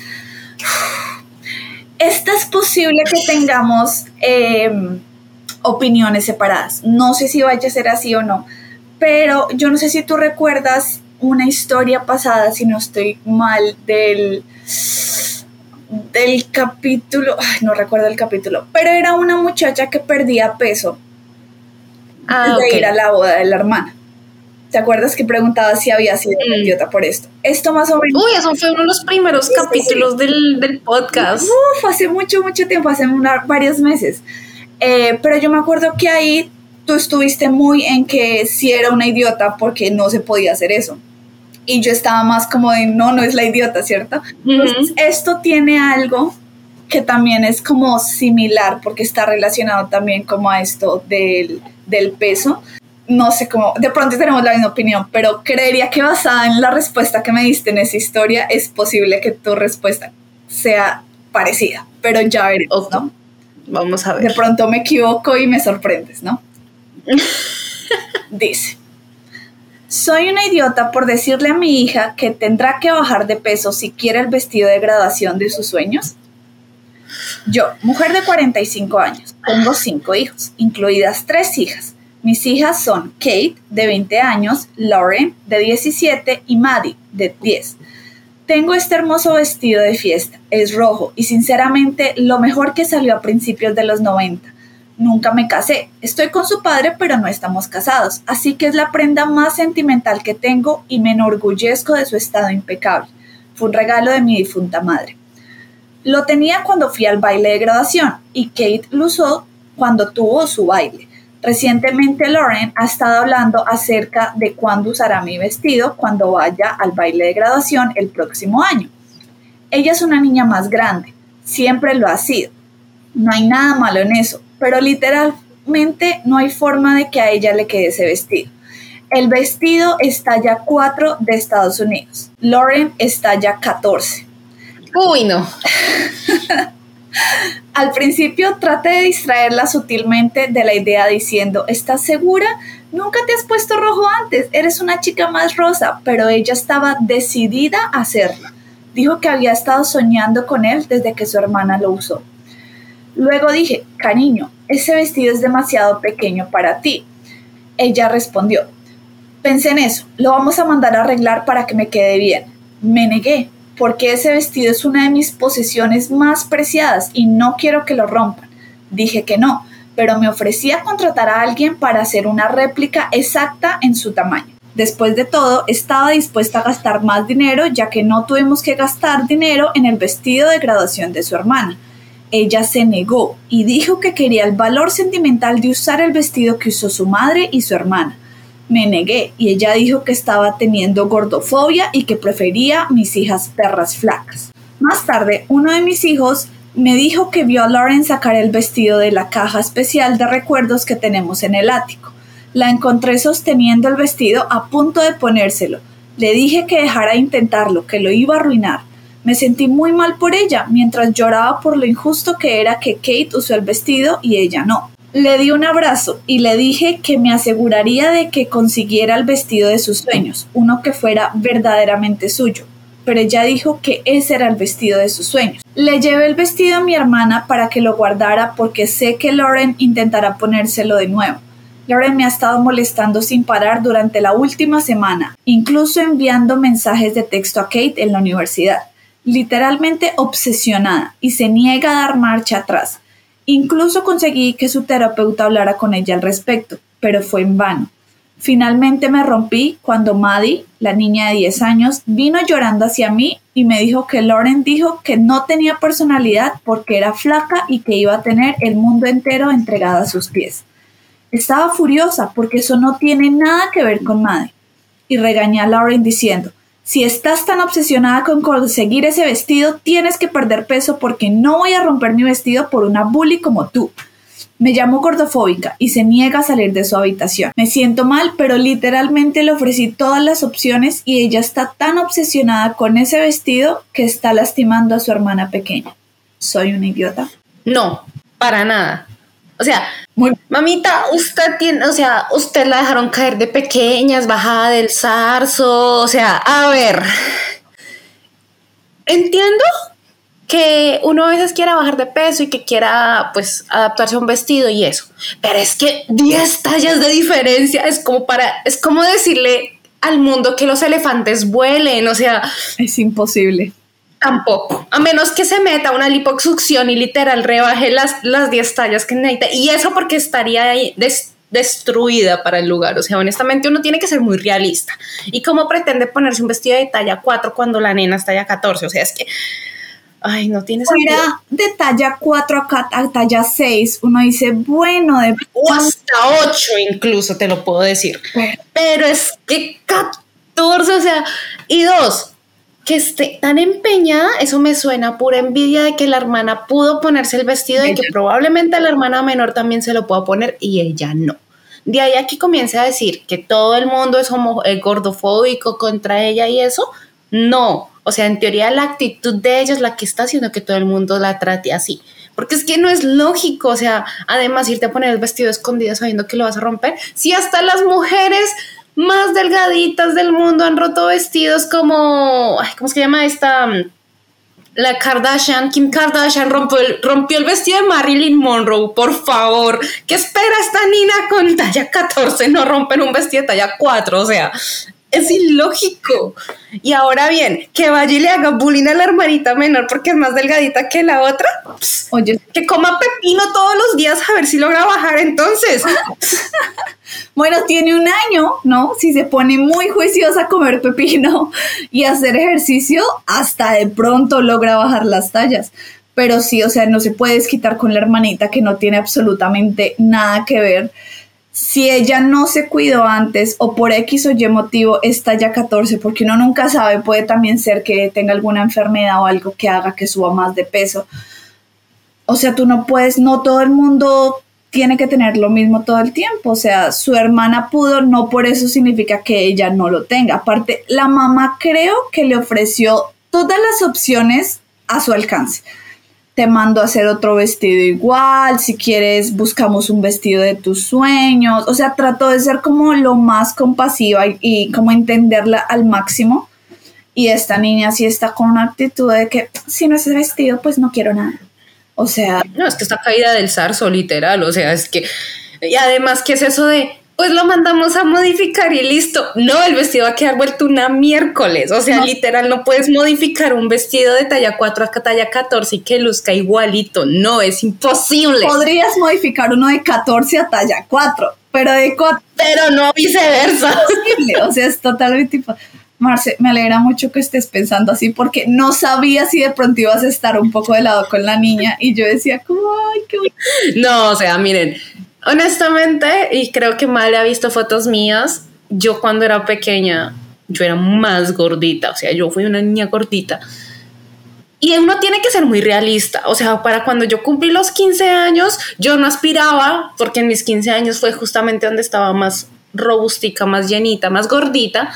esta es posible que tengamos em, opiniones separadas. No sé si vaya a ser así o no, pero yo no sé si tú recuerdas una historia pasada, si no estoy mal, del del capítulo, no recuerdo el capítulo, pero era una muchacha que perdía peso ah, de ir a la boda de la hermana. ¿Te acuerdas que preguntaba si había sido mm. idiota por esto? Esto más o menos. Uy, eso fue uno de los primeros capítulos Del, podcast. Uf, hace mucho, mucho tiempo, hace varios meses. Eh, pero yo me acuerdo que ahí tú estuviste muy en que si era una idiota porque no se podía hacer eso y yo estaba más como de, no, no es la idiota, ¿cierto? Entonces, esto tiene algo que también es como similar porque está relacionado también como a esto del, del peso. No sé cómo, de pronto tenemos la misma opinión, pero creería que basada en la respuesta que me diste en esa historia, es posible que tu respuesta sea parecida, pero ya veremos, ¿no? Vamos a ver. De pronto me equivoco y me sorprendes, ¿no? Dice. Soy una idiota por decirle a mi hija que tendrá que bajar de peso si quiere el vestido de graduación de sus sueños. Yo, mujer de 45 años, tengo cinco hijos, incluidas tres hijas. Mis hijas son Kate, de 20 años, Lauren, de 17, y Maddie, de 10. Tengo este hermoso vestido de fiesta, es rojo y sinceramente lo mejor que salió a principios de los 90. Nunca me casé. Estoy con su padre, pero no estamos casados. Así que es la prenda más sentimental que tengo y me enorgullezco de su estado impecable. Fue un regalo de mi difunta madre. Lo tenía cuando fui al baile de graduación y Kate lo usó cuando tuvo su baile. Recientemente Lauren ha estado hablando acerca de cuándo usará mi vestido cuando vaya al baile de graduación el próximo año. Ella es una niña más grande, siempre lo ha sido. No hay nada malo en eso, pero literalmente no hay forma de que a ella le quede ese vestido. El vestido está ya 4 de Estados Unidos. Lauren está ya 14. Uy, no. Al principio trate de distraerla sutilmente de la idea diciendo, ¿estás segura? Nunca te has puesto rojo antes, eres una chica más rosa, pero ella estaba decidida a hacerlo. Dijo que había estado soñando con él desde que su hermana lo usó. Luego dije, cariño, ese vestido es demasiado pequeño para ti. Ella respondió, pensé en eso, lo vamos a mandar a arreglar para que me quede bien. Me negué, porque ese vestido es una de mis posesiones más preciadas y no quiero que lo rompan. Dije que no, pero me ofrecía contratar a alguien para hacer una réplica exacta en su tamaño. Después de todo, estaba dispuesta a gastar más dinero ya que no tuvimos que gastar dinero en el vestido de graduación de su hermana. Ella se negó y dijo que quería el valor sentimental de usar el vestido que usó su madre y su hermana. Me negué y ella dijo que estaba teniendo gordofobia y que prefería mis hijas perras flacas. Más tarde, uno de mis hijos me dijo que vio a Lauren sacar el vestido de la caja especial de recuerdos que tenemos en el ático. La encontré sosteniendo el vestido a punto de ponérselo. Le dije que dejara de intentarlo, que lo iba a arruinar. Me sentí muy mal por ella, mientras lloraba por lo injusto que era que Kate usó el vestido y ella no. Le di un abrazo y le dije que me aseguraría de que consiguiera el vestido de sus sueños, uno que fuera verdaderamente suyo. Pero ella dijo que ese era el vestido de sus sueños. Le llevé el vestido a mi hermana para que lo guardara porque sé que Lauren intentará ponérselo de nuevo. Lauren me ha estado molestando sin parar durante la última semana, incluso enviando mensajes de texto a Kate en la universidad, literalmente obsesionada, y se niega a dar marcha atrás. Incluso conseguí que su terapeuta hablara con ella al respecto, pero fue en vano. Finalmente me rompí cuando Maddie, la niña de 10 años, vino llorando hacia mí y me dijo que Lauren dijo que no tenía personalidad porque era flaca y que iba a tener el mundo entero entregado a sus pies. Estaba furiosa porque eso no tiene nada que ver con Maddie. Y regañé a Lauren diciendo, si estás tan obsesionada con conseguir ese vestido, tienes que perder peso porque no voy a romper mi vestido por una bully como tú. Me llamo gordofóbica y se niega a salir de su habitación. Me siento mal, pero literalmente le ofrecí todas las opciones y ella está tan obsesionada con ese vestido que está lastimando a su hermana pequeña. ¿Soy una idiota? No, para nada. O sea, mamita, usted tiene, o sea, usted la dejaron caer de pequeñas, bajada del zarzo, o sea, a ver, entiendo que uno a veces quiera bajar de peso y que quiera pues adaptarse a un vestido y eso, pero es que 10 tallas de diferencia es como para, es como decirle al mundo que los elefantes vuelen, o sea, es imposible. Tampoco, a menos que se meta una liposucción y literal rebaje las, las 10 tallas que necesita. Y eso porque estaría ahí destruida para el lugar. O sea, honestamente uno tiene que ser muy realista. ¿Y cómo pretende ponerse un vestido de talla 4 cuando la nena es talla 14? O sea, es que... Ay, no tiene Fuera de talla 4 a, talla 6, uno dice, bueno, de... O hasta 8 incluso, te lo puedo decir. Pero es que 14, o sea, y dos, que esté tan empeñada, eso me suena pura envidia de que la hermana pudo ponerse el vestido y que probablemente la hermana menor también se lo pueda poner y ella no. De ahí aquí comienza a decir que todo el mundo es homo eh, gordofóbico contra ella y eso, no. O sea, en teoría la actitud de ella es la que está haciendo que todo el mundo la trate así. Porque es que no es lógico, o sea, además irte a poner el vestido escondido sabiendo que lo vas a romper. Si hasta las mujeres más delgaditas del mundo han roto vestidos como, ¿cómo se llama esta? La Kardashian, Kim Kardashian rompió el, rompió el vestido de Marilyn Monroe, por favor. ¿Qué espera esta niña con talla 14? No rompen un vestido de talla 4, o sea, es ilógico. Y ahora bien, que vaya y le haga bullying a la hermanita menor porque es más delgadita que la otra. Oye, que coma pepino todos los días a ver si logra bajar entonces. bueno, tiene un año, ¿no? Si se pone muy juiciosa a comer pepino y hacer ejercicio, hasta de pronto logra bajar las tallas. Pero sí, o sea, no se puede desquitar con la hermanita que no tiene absolutamente nada que ver si ella no se cuidó antes o por X o Y motivo está ya 14, porque uno nunca sabe, puede también ser que tenga alguna enfermedad o algo que haga que suba más de peso. O sea, tú no puedes, no todo el mundo tiene que tener lo mismo todo el tiempo. O sea, su hermana pudo, no por eso significa que ella no lo tenga. Aparte, la mamá creo que le ofreció todas las opciones a su alcance te mando a hacer otro vestido igual, si quieres buscamos un vestido de tus sueños, o sea, trato de ser como lo más compasiva y, como entenderla al máximo. Y esta niña sí está con una actitud de que si no es vestido, pues no quiero nada. O sea... No, es que está caída del zarzo, literal, o sea, es que... Y además, ¿qué es eso de pues lo mandamos a modificar y listo. No, el vestido va a quedar vuelto una miércoles. O sea, literal, no puedes modificar un vestido de talla 4 a talla 14 y que luzca igualito. No, es imposible. Podrías modificar uno de 14 a talla 4, pero de 4. Pero no viceversa. O sea, es totalmente tipo. Marce, me alegra mucho que estés pensando así porque no sabía si de pronto ibas a estar un poco de lado con la niña y yo decía como, ay, qué No, o sea, miren, Honestamente, y creo que Mal ha visto fotos mías, yo cuando era pequeña, yo era más gordita, o sea, yo fui una niña gordita. Y uno tiene que ser muy realista, o sea, para cuando yo cumplí los 15 años, yo no aspiraba, porque en mis 15 años fue justamente donde estaba más robustica, más llenita, más gordita,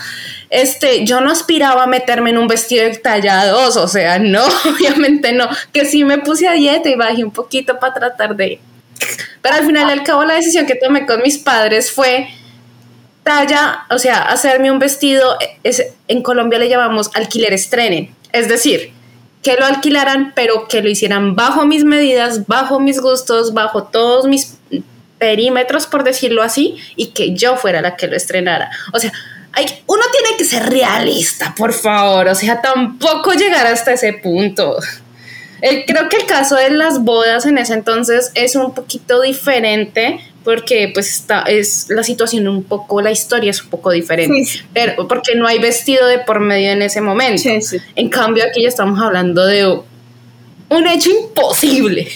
este, yo no aspiraba a meterme en un vestido de talla 2, o sea, no, obviamente no, que sí me puse a dieta y bajé un poquito para tratar de pero al final al cabo la decisión que tomé con mis padres fue talla, o sea, hacerme un vestido, es, en Colombia le llamamos alquiler estrenen, es decir, que lo alquilaran, pero que lo hicieran bajo mis medidas, bajo mis gustos, bajo todos mis perímetros, por decirlo así, y que yo fuera la que lo estrenara. O sea, hay, uno tiene que ser realista, por favor, o sea, tampoco llegar hasta ese punto. Eh, creo que el caso de las bodas en ese entonces es un poquito diferente porque pues está, es la situación un poco, la historia es un poco diferente, pero porque no hay vestido de por medio en ese momento. En cambio aquí ya estamos hablando de un hecho imposible.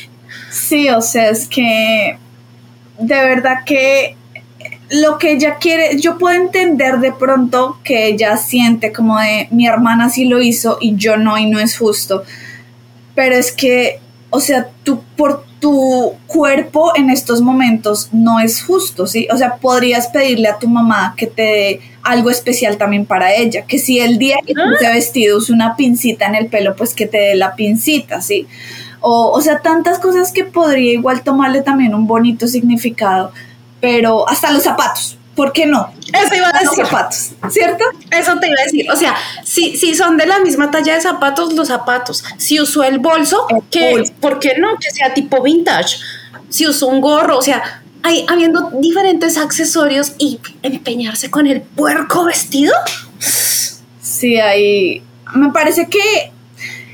Sí, o sea, es que de verdad que lo que ella quiere, yo puedo entender de pronto que ella siente como de mi hermana sí lo hizo y yo no y no es justo pero es que, o sea, tú por tu cuerpo en estos momentos no es justo, ¿sí? O sea, podrías pedirle a tu mamá que te dé algo especial también para ella, que si el día que tú te vestido usa una pincita en el pelo, pues que te dé la pincita, ¿sí? O, o sea, tantas cosas que podría igual tomarle también un bonito significado, pero hasta los zapatos, ¿por qué no? Eso iba a decir. Los zapatos, ¿cierto? Eso te iba a decir. O sea, si, si son de la misma talla de zapatos, los zapatos. Si usó el bolso, ¿por qué no? Que sea tipo vintage. Si usó un gorro, o sea, hay, habiendo diferentes accesorios y empeñarse con el puerco vestido. Sí, ahí. Me parece que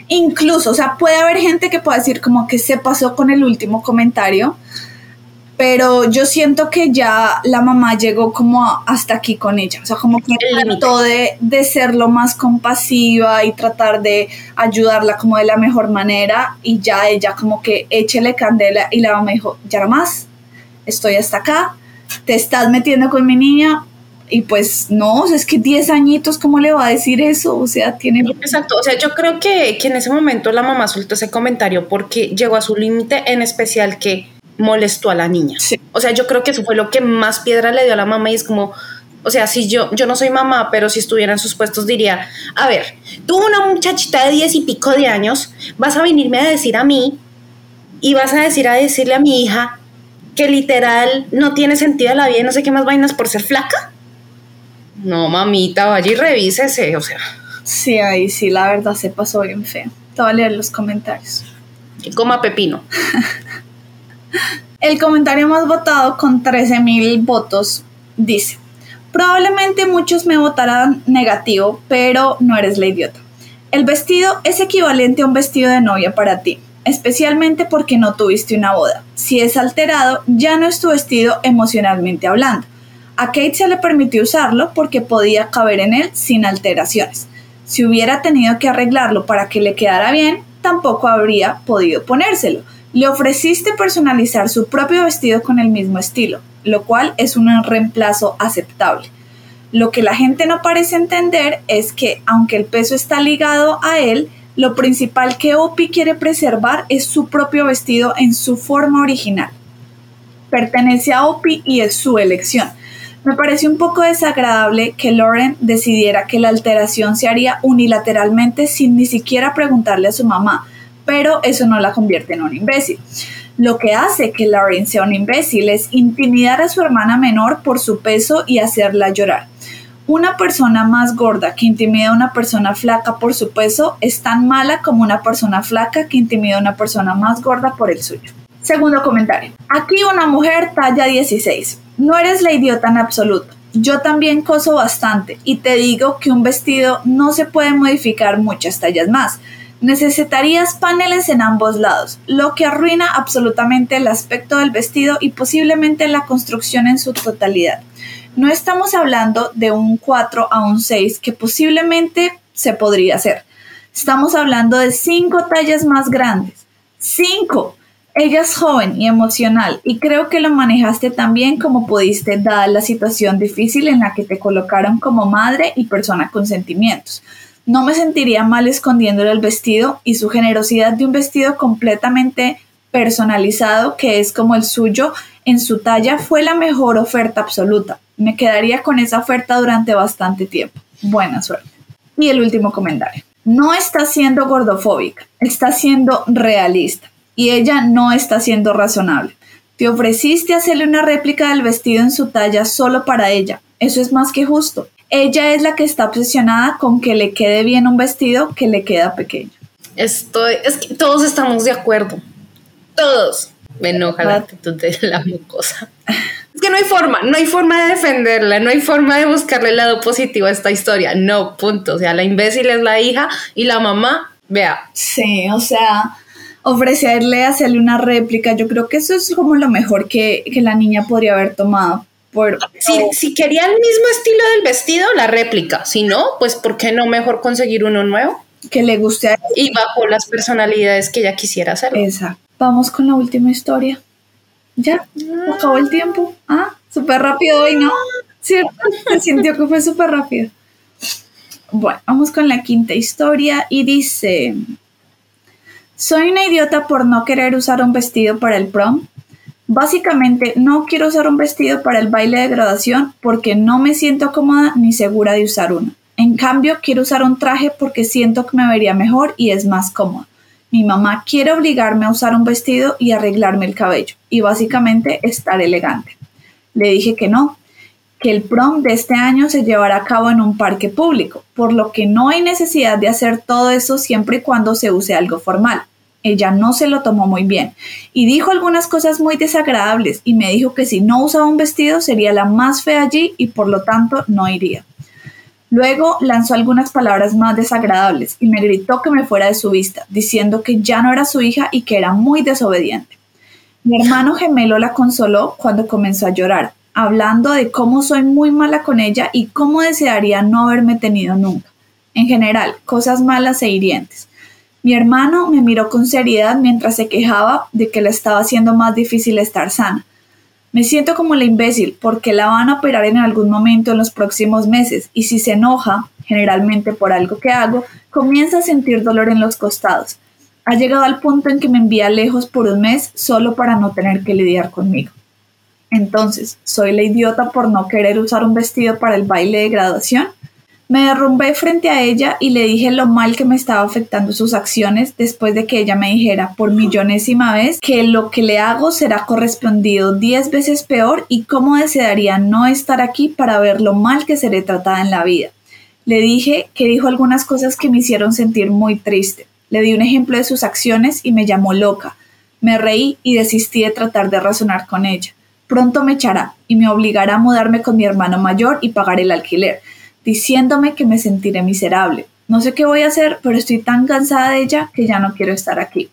incluso, o sea, puede haber gente que pueda decir como que se pasó con el último comentario pero yo siento que ya la mamá llegó como hasta aquí con ella, o sea, como que trató de, de ser lo más compasiva y tratar de ayudarla como de la mejor manera y ya ella como que échele candela y la mamá dijo, ya no más, estoy hasta acá, te estás metiendo con mi niña, y pues no, o sea, es que 10 añitos, ¿cómo le va a decir eso? O sea, tiene... Exacto, o sea, yo creo que, que en ese momento la mamá soltó ese comentario porque llegó a su límite, en especial que molestó a la niña. O sea, yo creo que eso fue lo que más piedra le dio a la mamá y es como, o sea, si yo, yo no soy mamá, pero si estuviera en sus puestos diría, a ver, tú una muchachita de diez y pico de años, vas a venirme a decir a mí y vas a decir a decirle a mi hija que literal no tiene sentido la vida y no sé qué más vainas por ser flaca. No, mamita, vaya y revísese, o sea. Sí, ahí sí, la verdad se pasó bien feo. Te voy a leer los comentarios. Y coma pepino. El comentario más votado con 13.000 votos dice, probablemente muchos me votarán negativo, pero no eres la idiota. El vestido es equivalente a un vestido de novia para ti, especialmente porque no tuviste una boda. Si es alterado, ya no es tu vestido emocionalmente hablando. A Kate se le permitió usarlo porque podía caber en él sin alteraciones. Si hubiera tenido que arreglarlo para que le quedara bien, tampoco habría podido ponérselo le ofreciste personalizar su propio vestido con el mismo estilo, lo cual es un reemplazo aceptable. Lo que la gente no parece entender es que, aunque el peso está ligado a él, lo principal que Opie quiere preservar es su propio vestido en su forma original. Pertenece a Opie y es su elección. Me parece un poco desagradable que Lauren decidiera que la alteración se haría unilateralmente sin ni siquiera preguntarle a su mamá, pero eso no la convierte en un imbécil. Lo que hace que Lauren sea un imbécil es intimidar a su hermana menor por su peso y hacerla llorar. Una persona más gorda que intimida a una persona flaca por su peso es tan mala como una persona flaca que intimida a una persona más gorda por el suyo. Segundo comentario. Aquí una mujer talla 16. No eres la idiota en absoluto. Yo también coso bastante y te digo que un vestido no se puede modificar muchas tallas más Necesitarías paneles en ambos lados, lo que arruina absolutamente el aspecto del vestido y posiblemente la construcción en su totalidad. No estamos hablando de un 4 a un 6 que posiblemente se podría hacer. Estamos hablando de 5 tallas más grandes. 5. Ella es joven y emocional y creo que lo manejaste tan bien como pudiste dada la situación difícil en la que te colocaron como madre y persona con sentimientos. No me sentiría mal escondiéndole el vestido y su generosidad de un vestido completamente personalizado que es como el suyo en su talla fue la mejor oferta absoluta. Me quedaría con esa oferta durante bastante tiempo. Buena suerte. Y el último comentario. No está siendo gordofóbica, está siendo realista y ella no está siendo razonable. Te ofreciste hacerle una réplica del vestido en su talla solo para ella. Eso es más que justo. Ella es la que está obsesionada con que le quede bien un vestido que le queda pequeño. Estoy, es que todos estamos de acuerdo. Todos. Me enoja la actitud de la mucosa. Es que no hay forma, no hay forma de defenderla, no hay forma de buscarle el lado positivo a esta historia. No, punto. O sea, la imbécil es la hija y la mamá, vea. Sí, o sea, ofrecerle hacerle una réplica, yo creo que eso es como lo mejor que, que la niña podría haber tomado si, quería el mismo estilo del vestido, la réplica. Si no, pues ¿por qué no mejor conseguir uno nuevo? Que le guste a Y bajo las personalidades que ella quisiera hacer. Exacto. Vamos con la última historia. Ya, acabó el tiempo. Ah, súper rápido hoy, ¿no? ¿Cierto? Se sintió que fue súper rápido. Bueno, vamos con la quinta historia y dice, soy una idiota por no querer usar un vestido para el prom. Básicamente, no quiero usar un vestido para el baile de graduación porque no me siento cómoda ni segura de usar uno. En cambio, quiero usar un traje porque siento que me vería mejor y es más cómodo. Mi mamá quiere obligarme a usar un vestido y arreglarme el cabello y básicamente estar elegante. Le dije que no, que el prom de este año se llevará a cabo en un parque público, por lo que no hay necesidad de hacer todo eso siempre y cuando se use algo formal. Ella no se lo tomó muy bien y dijo algunas cosas muy desagradables y me dijo que si no usaba un vestido sería la más fea allí y por lo tanto no iría. Luego lanzó algunas palabras más desagradables y me gritó que me fuera de su vista, diciendo que ya no era su hija y que era muy desobediente. Mi hermano gemelo la consoló cuando comenzó a llorar, hablando de cómo soy muy mala con ella y cómo desearía no haberme tenido nunca. En general, cosas malas e hirientes. Mi hermano me miró con seriedad mientras se quejaba de que le estaba haciendo más difícil estar sana. Me siento como la imbécil porque la van a operar en algún momento en los próximos meses y si se enoja, generalmente por algo que hago, comienza a sentir dolor en los costados. Ha llegado al punto en que me envía lejos por un mes solo para no tener que lidiar conmigo. Entonces, ¿soy la idiota por no querer usar un vestido para el baile de graduación? Me derrumbé frente a ella y le dije lo mal que me estaba afectando sus acciones después de que ella me dijera por millonésima vez que lo que le hago será correspondido diez veces peor y cómo desearía no estar aquí para ver lo mal que seré tratada en la vida. Le dije que dijo algunas cosas que me hicieron sentir muy triste. Le di un ejemplo de sus acciones y me llamó loca. Me reí y desistí de tratar de razonar con ella. Pronto me echará y me obligará a mudarme con mi hermano mayor y pagar el alquiler diciéndome que me sentiré miserable. No sé qué voy a hacer, pero estoy tan cansada de ella que ya no quiero estar aquí.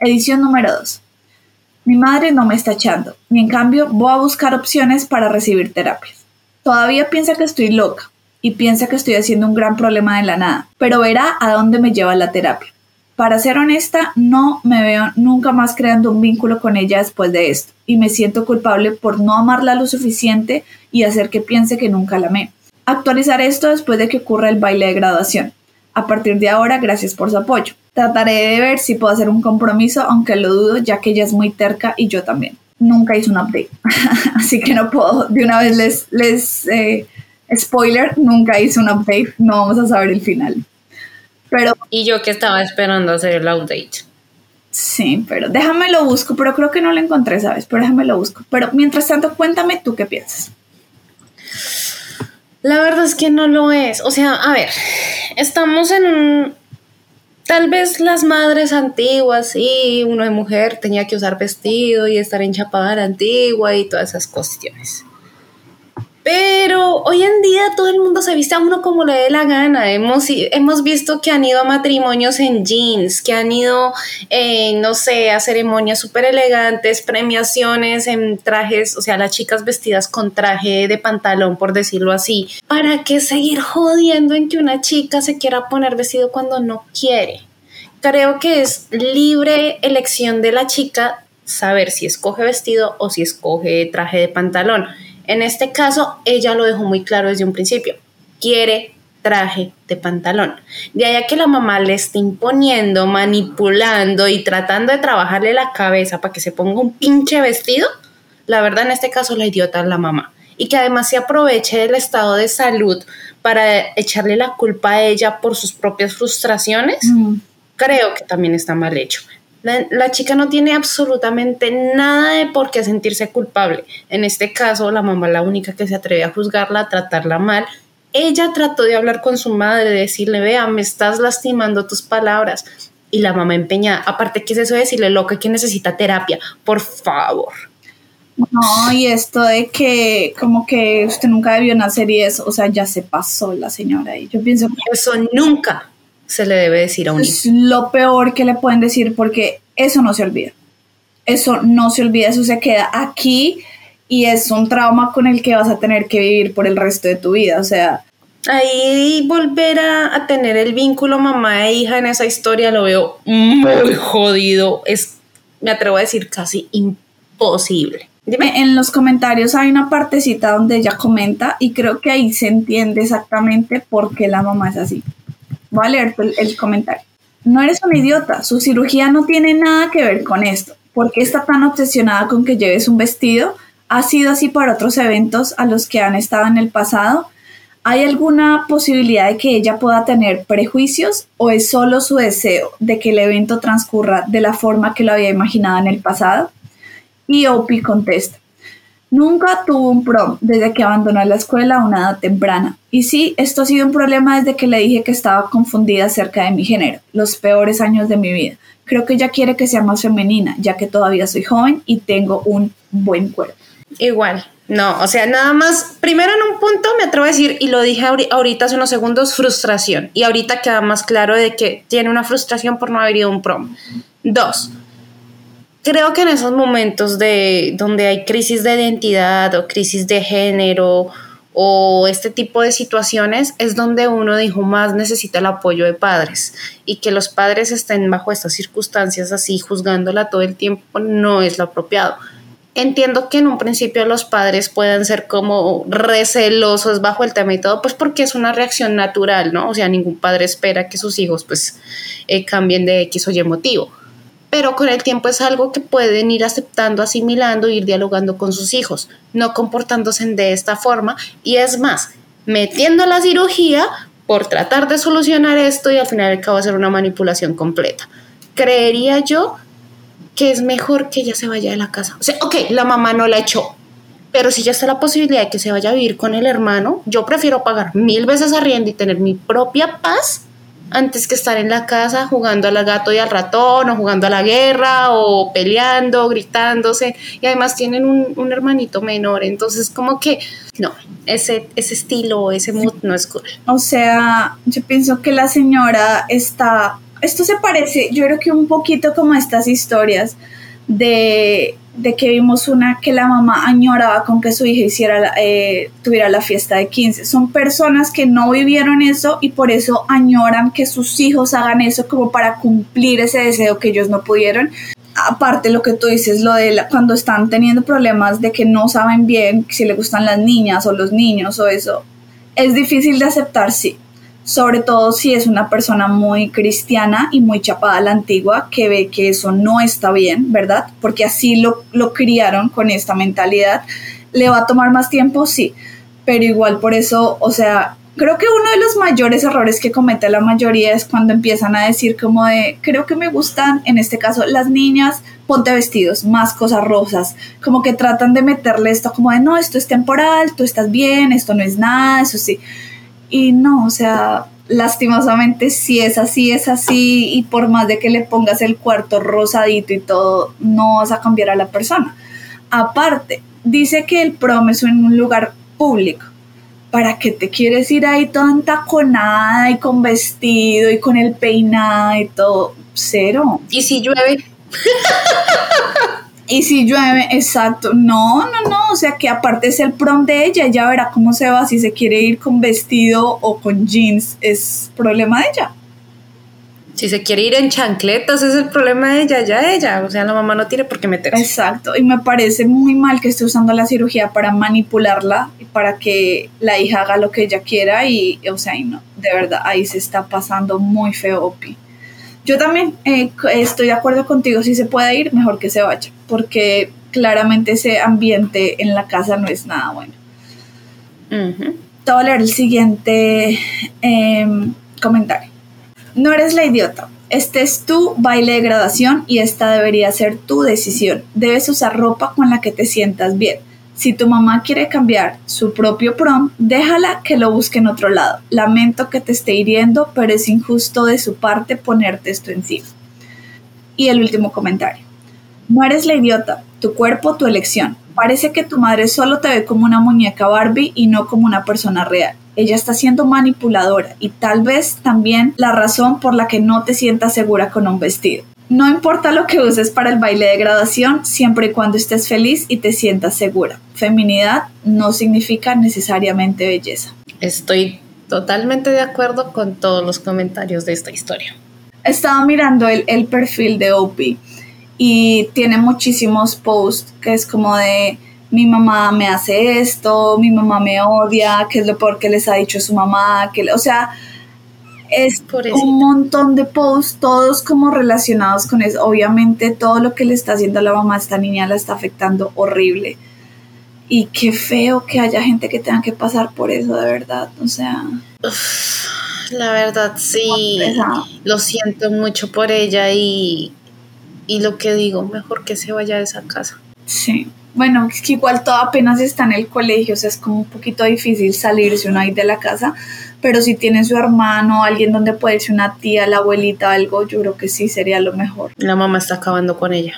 Edición número 2. Mi madre no me está echando, y en cambio voy a buscar opciones para recibir terapias. Todavía piensa que estoy loca y piensa que estoy haciendo un gran problema de la nada, pero verá a dónde me lleva la terapia. Para ser honesta, no me veo nunca más creando un vínculo con ella después de esto, y me siento culpable por no amarla lo suficiente y hacer que piense que nunca la amé. Actualizar esto después de que ocurra el baile de graduación. A partir de ahora, gracias por su apoyo. Trataré de ver si puedo hacer un compromiso, aunque lo dudo, ya que ella es muy terca y yo también. Nunca hice un update, así que no puedo. De una vez les, les eh, spoiler, nunca hice un update, no vamos a saber el final. Pero, y yo que estaba esperando hacer el outdate. Sí, pero déjame lo busco, pero creo que no lo encontré, ¿sabes? Pero déjame lo busco. Pero mientras tanto, cuéntame tú qué piensas. La verdad es que no lo es. O sea, a ver, estamos en un... Tal vez las madres antiguas, sí, uno de mujer tenía que usar vestido y estar enchapada la antigua y todas esas cuestiones. Pero hoy en día todo el mundo se viste a uno como le dé la gana. Hemos, hemos visto que han ido a matrimonios en jeans, que han ido, eh, no sé, a ceremonias súper elegantes, premiaciones en trajes, o sea, las chicas vestidas con traje de pantalón, por decirlo así. ¿Para qué seguir jodiendo en que una chica se quiera poner vestido cuando no quiere? Creo que es libre elección de la chica saber si escoge vestido o si escoge traje de pantalón en este caso, ella lo dejó muy claro desde un principio. Quiere traje de pantalón. De allá que la mamá le esté imponiendo, manipulando y tratando de trabajarle la cabeza para que se ponga un pinche vestido, la verdad en este caso la idiota es la mamá. Y que además se aproveche del estado de salud para echarle la culpa a ella por sus propias frustraciones, mm. creo que también está mal hecho. La, chica no tiene absolutamente nada de por qué sentirse culpable. En este caso, la mamá la única que se atreve a juzgarla, a tratarla mal. Ella trató de hablar con su madre, de decirle, vea, me estás lastimando tus palabras. Y la mamá empeñada, aparte, ¿qué es eso de decirle, loca, que necesita terapia? Por favor. No, y esto de que como que usted nunca debió nacer y eso, o sea, ya se pasó la señora. Y yo pienso que... Eso nunca se le debe decir a un Es lo peor que le pueden decir porque eso no se olvida. Eso no se olvida, eso se queda aquí y es un trauma con el que vas a tener que vivir por el resto de tu vida. O sea, ahí volver a, tener el vínculo mamá e hija en esa historia lo veo muy jodido. Es, me atrevo a decir, casi imposible. Dime. En los comentarios hay una partecita donde ella comenta y creo que ahí se entiende exactamente por qué la mamá es así. Voy a leer el, comentario. No eres un idiota, su cirugía no tiene nada que ver con esto. ¿Por qué está tan obsesionada con que lleves un vestido? ¿Ha sido así para otros eventos a los que han estado en el pasado? ¿Hay alguna posibilidad de que ella pueda tener prejuicios o es solo su deseo de que el evento transcurra de la forma que lo había imaginado en el pasado? Y Opie contesta, Nunca tuvo un prom desde que abandonó la escuela a una edad temprana. Y sí, esto ha sido un problema desde que le dije que estaba confundida acerca de mi género, los peores años de mi vida. Creo que ella quiere que sea más femenina, ya que todavía soy joven y tengo un buen cuerpo. Igual, no, o sea, nada más, primero en un punto me atrevo a decir, y lo dije ahorita hace unos segundos, frustración. Y ahorita queda más claro de que tiene una frustración por no haber ido a un prom. Dos, creo que en esos momentos de donde hay crisis de identidad o crisis de género o este tipo de situaciones es donde uno dijo más necesita el apoyo de padres y que los padres estén bajo estas circunstancias así juzgándola todo el tiempo no es lo apropiado. Entiendo que en un principio los padres puedan ser como recelosos bajo el tema y todo, pues porque es una reacción natural, ¿no? O sea, ningún padre espera que sus hijos pues eh, cambien de X o Y motivo pero con el tiempo es algo que pueden ir aceptando, asimilando, ir dialogando con sus hijos, no comportándose de esta forma y es más, metiendo la cirugía por tratar de solucionar esto y al final acaba de ser una manipulación completa. Creería yo que es mejor que ella se vaya de la casa. O sea, ok, la mamá no la echó, pero si ya está la posibilidad de que se vaya a vivir con el hermano, yo prefiero pagar mil veces arriendo y tener mi propia paz antes que estar en la casa jugando al gato y al ratón o jugando a la guerra o peleando, gritándose. Y además tienen un, hermanito menor, entonces como que no, ese, ese estilo, ese mood no es cool. O sea, yo pienso que la señora está, esto se parece, yo creo que un poquito como estas historias de de que vimos una que la mamá añoraba con que su hija hiciera, eh, tuviera la fiesta de 15. Son personas que no vivieron eso y por eso añoran que sus hijos hagan eso como para cumplir ese deseo que ellos no pudieron. Aparte lo que tú dices, lo de cuando están teniendo problemas de que no saben bien si le gustan las niñas o los niños o eso, es difícil de aceptar, sí sobre todo si es una persona muy cristiana y muy chapada a la antigua, que ve que eso no está bien, ¿verdad? Porque así lo, lo criaron con esta mentalidad. ¿Le va a tomar más tiempo? Sí, pero igual por eso, o sea, Creo que uno de los mayores errores que comete la mayoría es cuando empiezan a decir como de, creo que me gustan, en este caso, las niñas, ponte vestidos, más cosas rosas, como que tratan de meterle esto como de, no, esto es temporal, tú estás bien, esto no es nada, eso sí. Y no, o sea, lastimosamente si es así, es así, y por más de que le pongas el cuarto rosadito y todo, no vas a cambiar a la persona. Aparte, dice que el prom es en un lugar público ¿para qué te quieres ir ahí toda entaconada y con vestido y con el peinado y todo? Cero. ¿Y si llueve? y si llueve, exacto. No, no, no. O sea que aparte es el prom de ella, ella verá cómo se va, si se quiere ir con vestido o con jeans, es problema de ella. Si se quiere ir en chancletas, es el problema de ella, ya ella. O sea, la mamá no tiene por qué meterse. Exacto. Y me parece muy mal que esté usando la cirugía para manipularla y para que la hija haga lo que ella quiera. Y, o sea, y no, de verdad, ahí se está pasando muy feo, Opi. Yo también eh, estoy de acuerdo contigo. Si se puede ir, mejor que se vaya. Porque claramente ese ambiente en la casa no es nada bueno. Te voy a leer el siguiente em, comentario. No eres la idiota. Este es tu baile de graduación y esta debería ser tu decisión. Debes usar ropa con la que te sientas bien. Si tu mamá quiere cambiar su propio prom, déjala que lo busque en otro lado. Lamento que te esté hiriendo, pero es injusto de su parte ponerte esto encima. Y el último comentario. No eres la idiota, tu cuerpo, tu elección. Parece que tu madre solo te ve como una muñeca Barbie y no como una persona real ella está siendo manipuladora y tal vez también la razón por la que no te sientas segura con un vestido. No importa lo que uses para el baile de graduación, siempre y cuando estés feliz y te sientas segura. Feminidad no significa necesariamente belleza. Estoy totalmente de acuerdo con todos los comentarios de esta historia. Estaba mirando el, el perfil de Opie y tiene muchísimos posts que es como de mi mamá me hace esto, mi mamá me odia, qué es lo peor que les ha dicho su mamá, que, o sea, es un montón de posts, todos como relacionados con eso. Obviamente todo lo que le está haciendo a la mamá a esta niña la está afectando horrible. Y qué feo que haya gente que tenga que pasar por eso, de verdad. O sea... la verdad, sí. Lo siento mucho por ella y, y lo que digo, mejor que se vaya de esa casa. Sí bueno, es que igual todo apenas está en el colegio, o sea, es como un poquito difícil salirse uno ahí de la casa, pero si tiene su hermano, alguien donde puede ser una tía, la abuelita, algo, yo creo que sí sería lo mejor. La mamá está acabando con ella.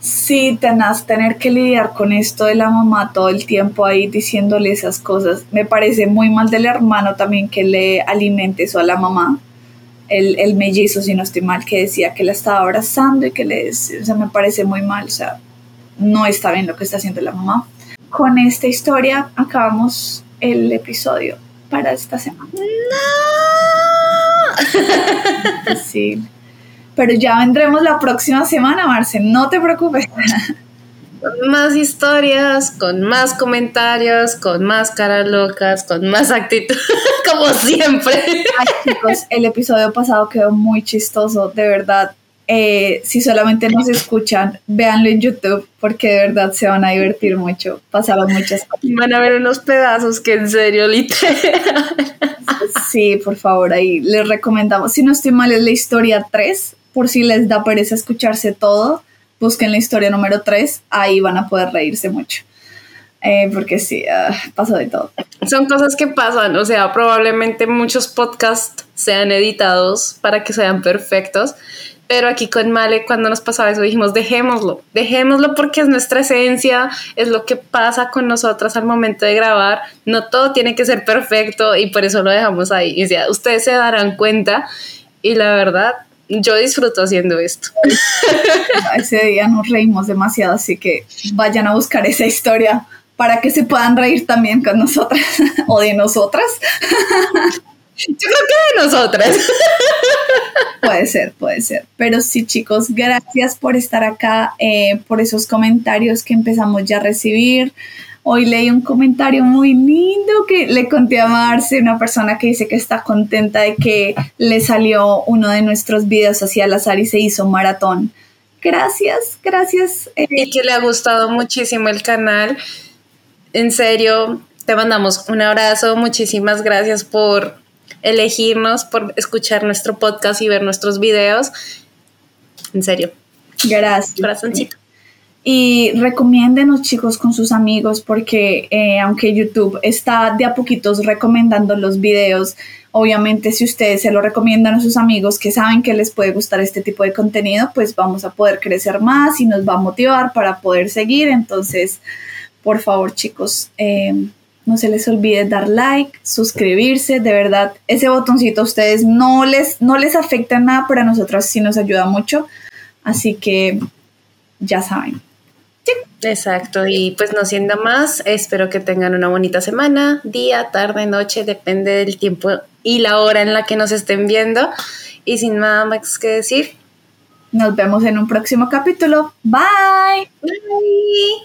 Sí, tenés tener que lidiar con esto de la mamá todo el tiempo ahí diciéndole esas cosas. Me parece muy mal del hermano también que le alimente eso a la mamá. El, el mellizo, si no estoy mal, que decía que la estaba abrazando y que le... O sea, me parece muy mal, o sea, no está bien lo que está haciendo la mamá. Con esta historia acabamos el episodio para esta semana. No. Sí. Pero ya vendremos la próxima semana, Marce, no te preocupes. Con más historias, con más comentarios, con más caras locas, con más actitud, como siempre. Ay, chicos, el episodio pasado quedó muy chistoso, de verdad eh, si solamente nos escuchan, véanlo en YouTube porque de verdad se van a divertir mucho. Pasaron muchas cosas. Van a ver unos pedazos que en serio, literal. Sí, por favor, ahí les recomendamos. Si no estoy mal, es la historia 3. Por si les da pereza escucharse todo, busquen la historia número 3. Ahí van a poder reírse mucho. Eh, porque sí, uh, pasó de todo. Son cosas que pasan, o sea, probablemente muchos podcasts sean editados para que sean perfectos pero aquí con Male, cuando nos pasaba eso, dijimos, dejémoslo, dejémoslo porque es nuestra esencia, es lo que pasa con nosotras al momento de grabar. No todo tiene que ser perfecto y por eso lo dejamos ahí. Y ya, ustedes se darán cuenta y la verdad, yo disfruto haciendo esto. Ese día nos reímos demasiado, así que vayan a buscar esa historia para que se puedan reír también con nosotras o de nosotras. Yo creo que de nosotras. Puede ser, puede ser. Pero sí, chicos, gracias por estar acá, eh, por esos comentarios que empezamos ya a recibir. Hoy leí un comentario muy lindo que le conté a Marce, una persona que dice que está contenta de que le salió uno de nuestros videos hacia el azar y se hizo maratón. Gracias, gracias. Eh. Y que le ha gustado muchísimo el canal. En serio, Te mandamos un abrazo, muchísimas gracias por elegirnos, por escuchar nuestro podcast y ver nuestros videos. En serio. Gracias. Corazoncito. Y recomiéndenos chicos con sus amigos porque eh, aunque YouTube está de a poquitos recomendando los videos, obviamente si ustedes se lo recomiendan a sus amigos que saben que les puede gustar este tipo de contenido, pues vamos a poder crecer más y nos va a motivar para poder seguir. Entonces, por favor chicos, eh, no se les olvide dar like, suscribirse, de verdad, ese botoncito a ustedes no les, no les afecta nada, pero a nosotros sí nos ayuda mucho. Así que ya saben. Exacto, y pues no siendo más, espero que tengan una bonita semana, día, tarde, noche, depende del tiempo y la hora en la que nos estén viendo. Y sin nada más que decir, nos vemos en un próximo capítulo. Bye. Bye.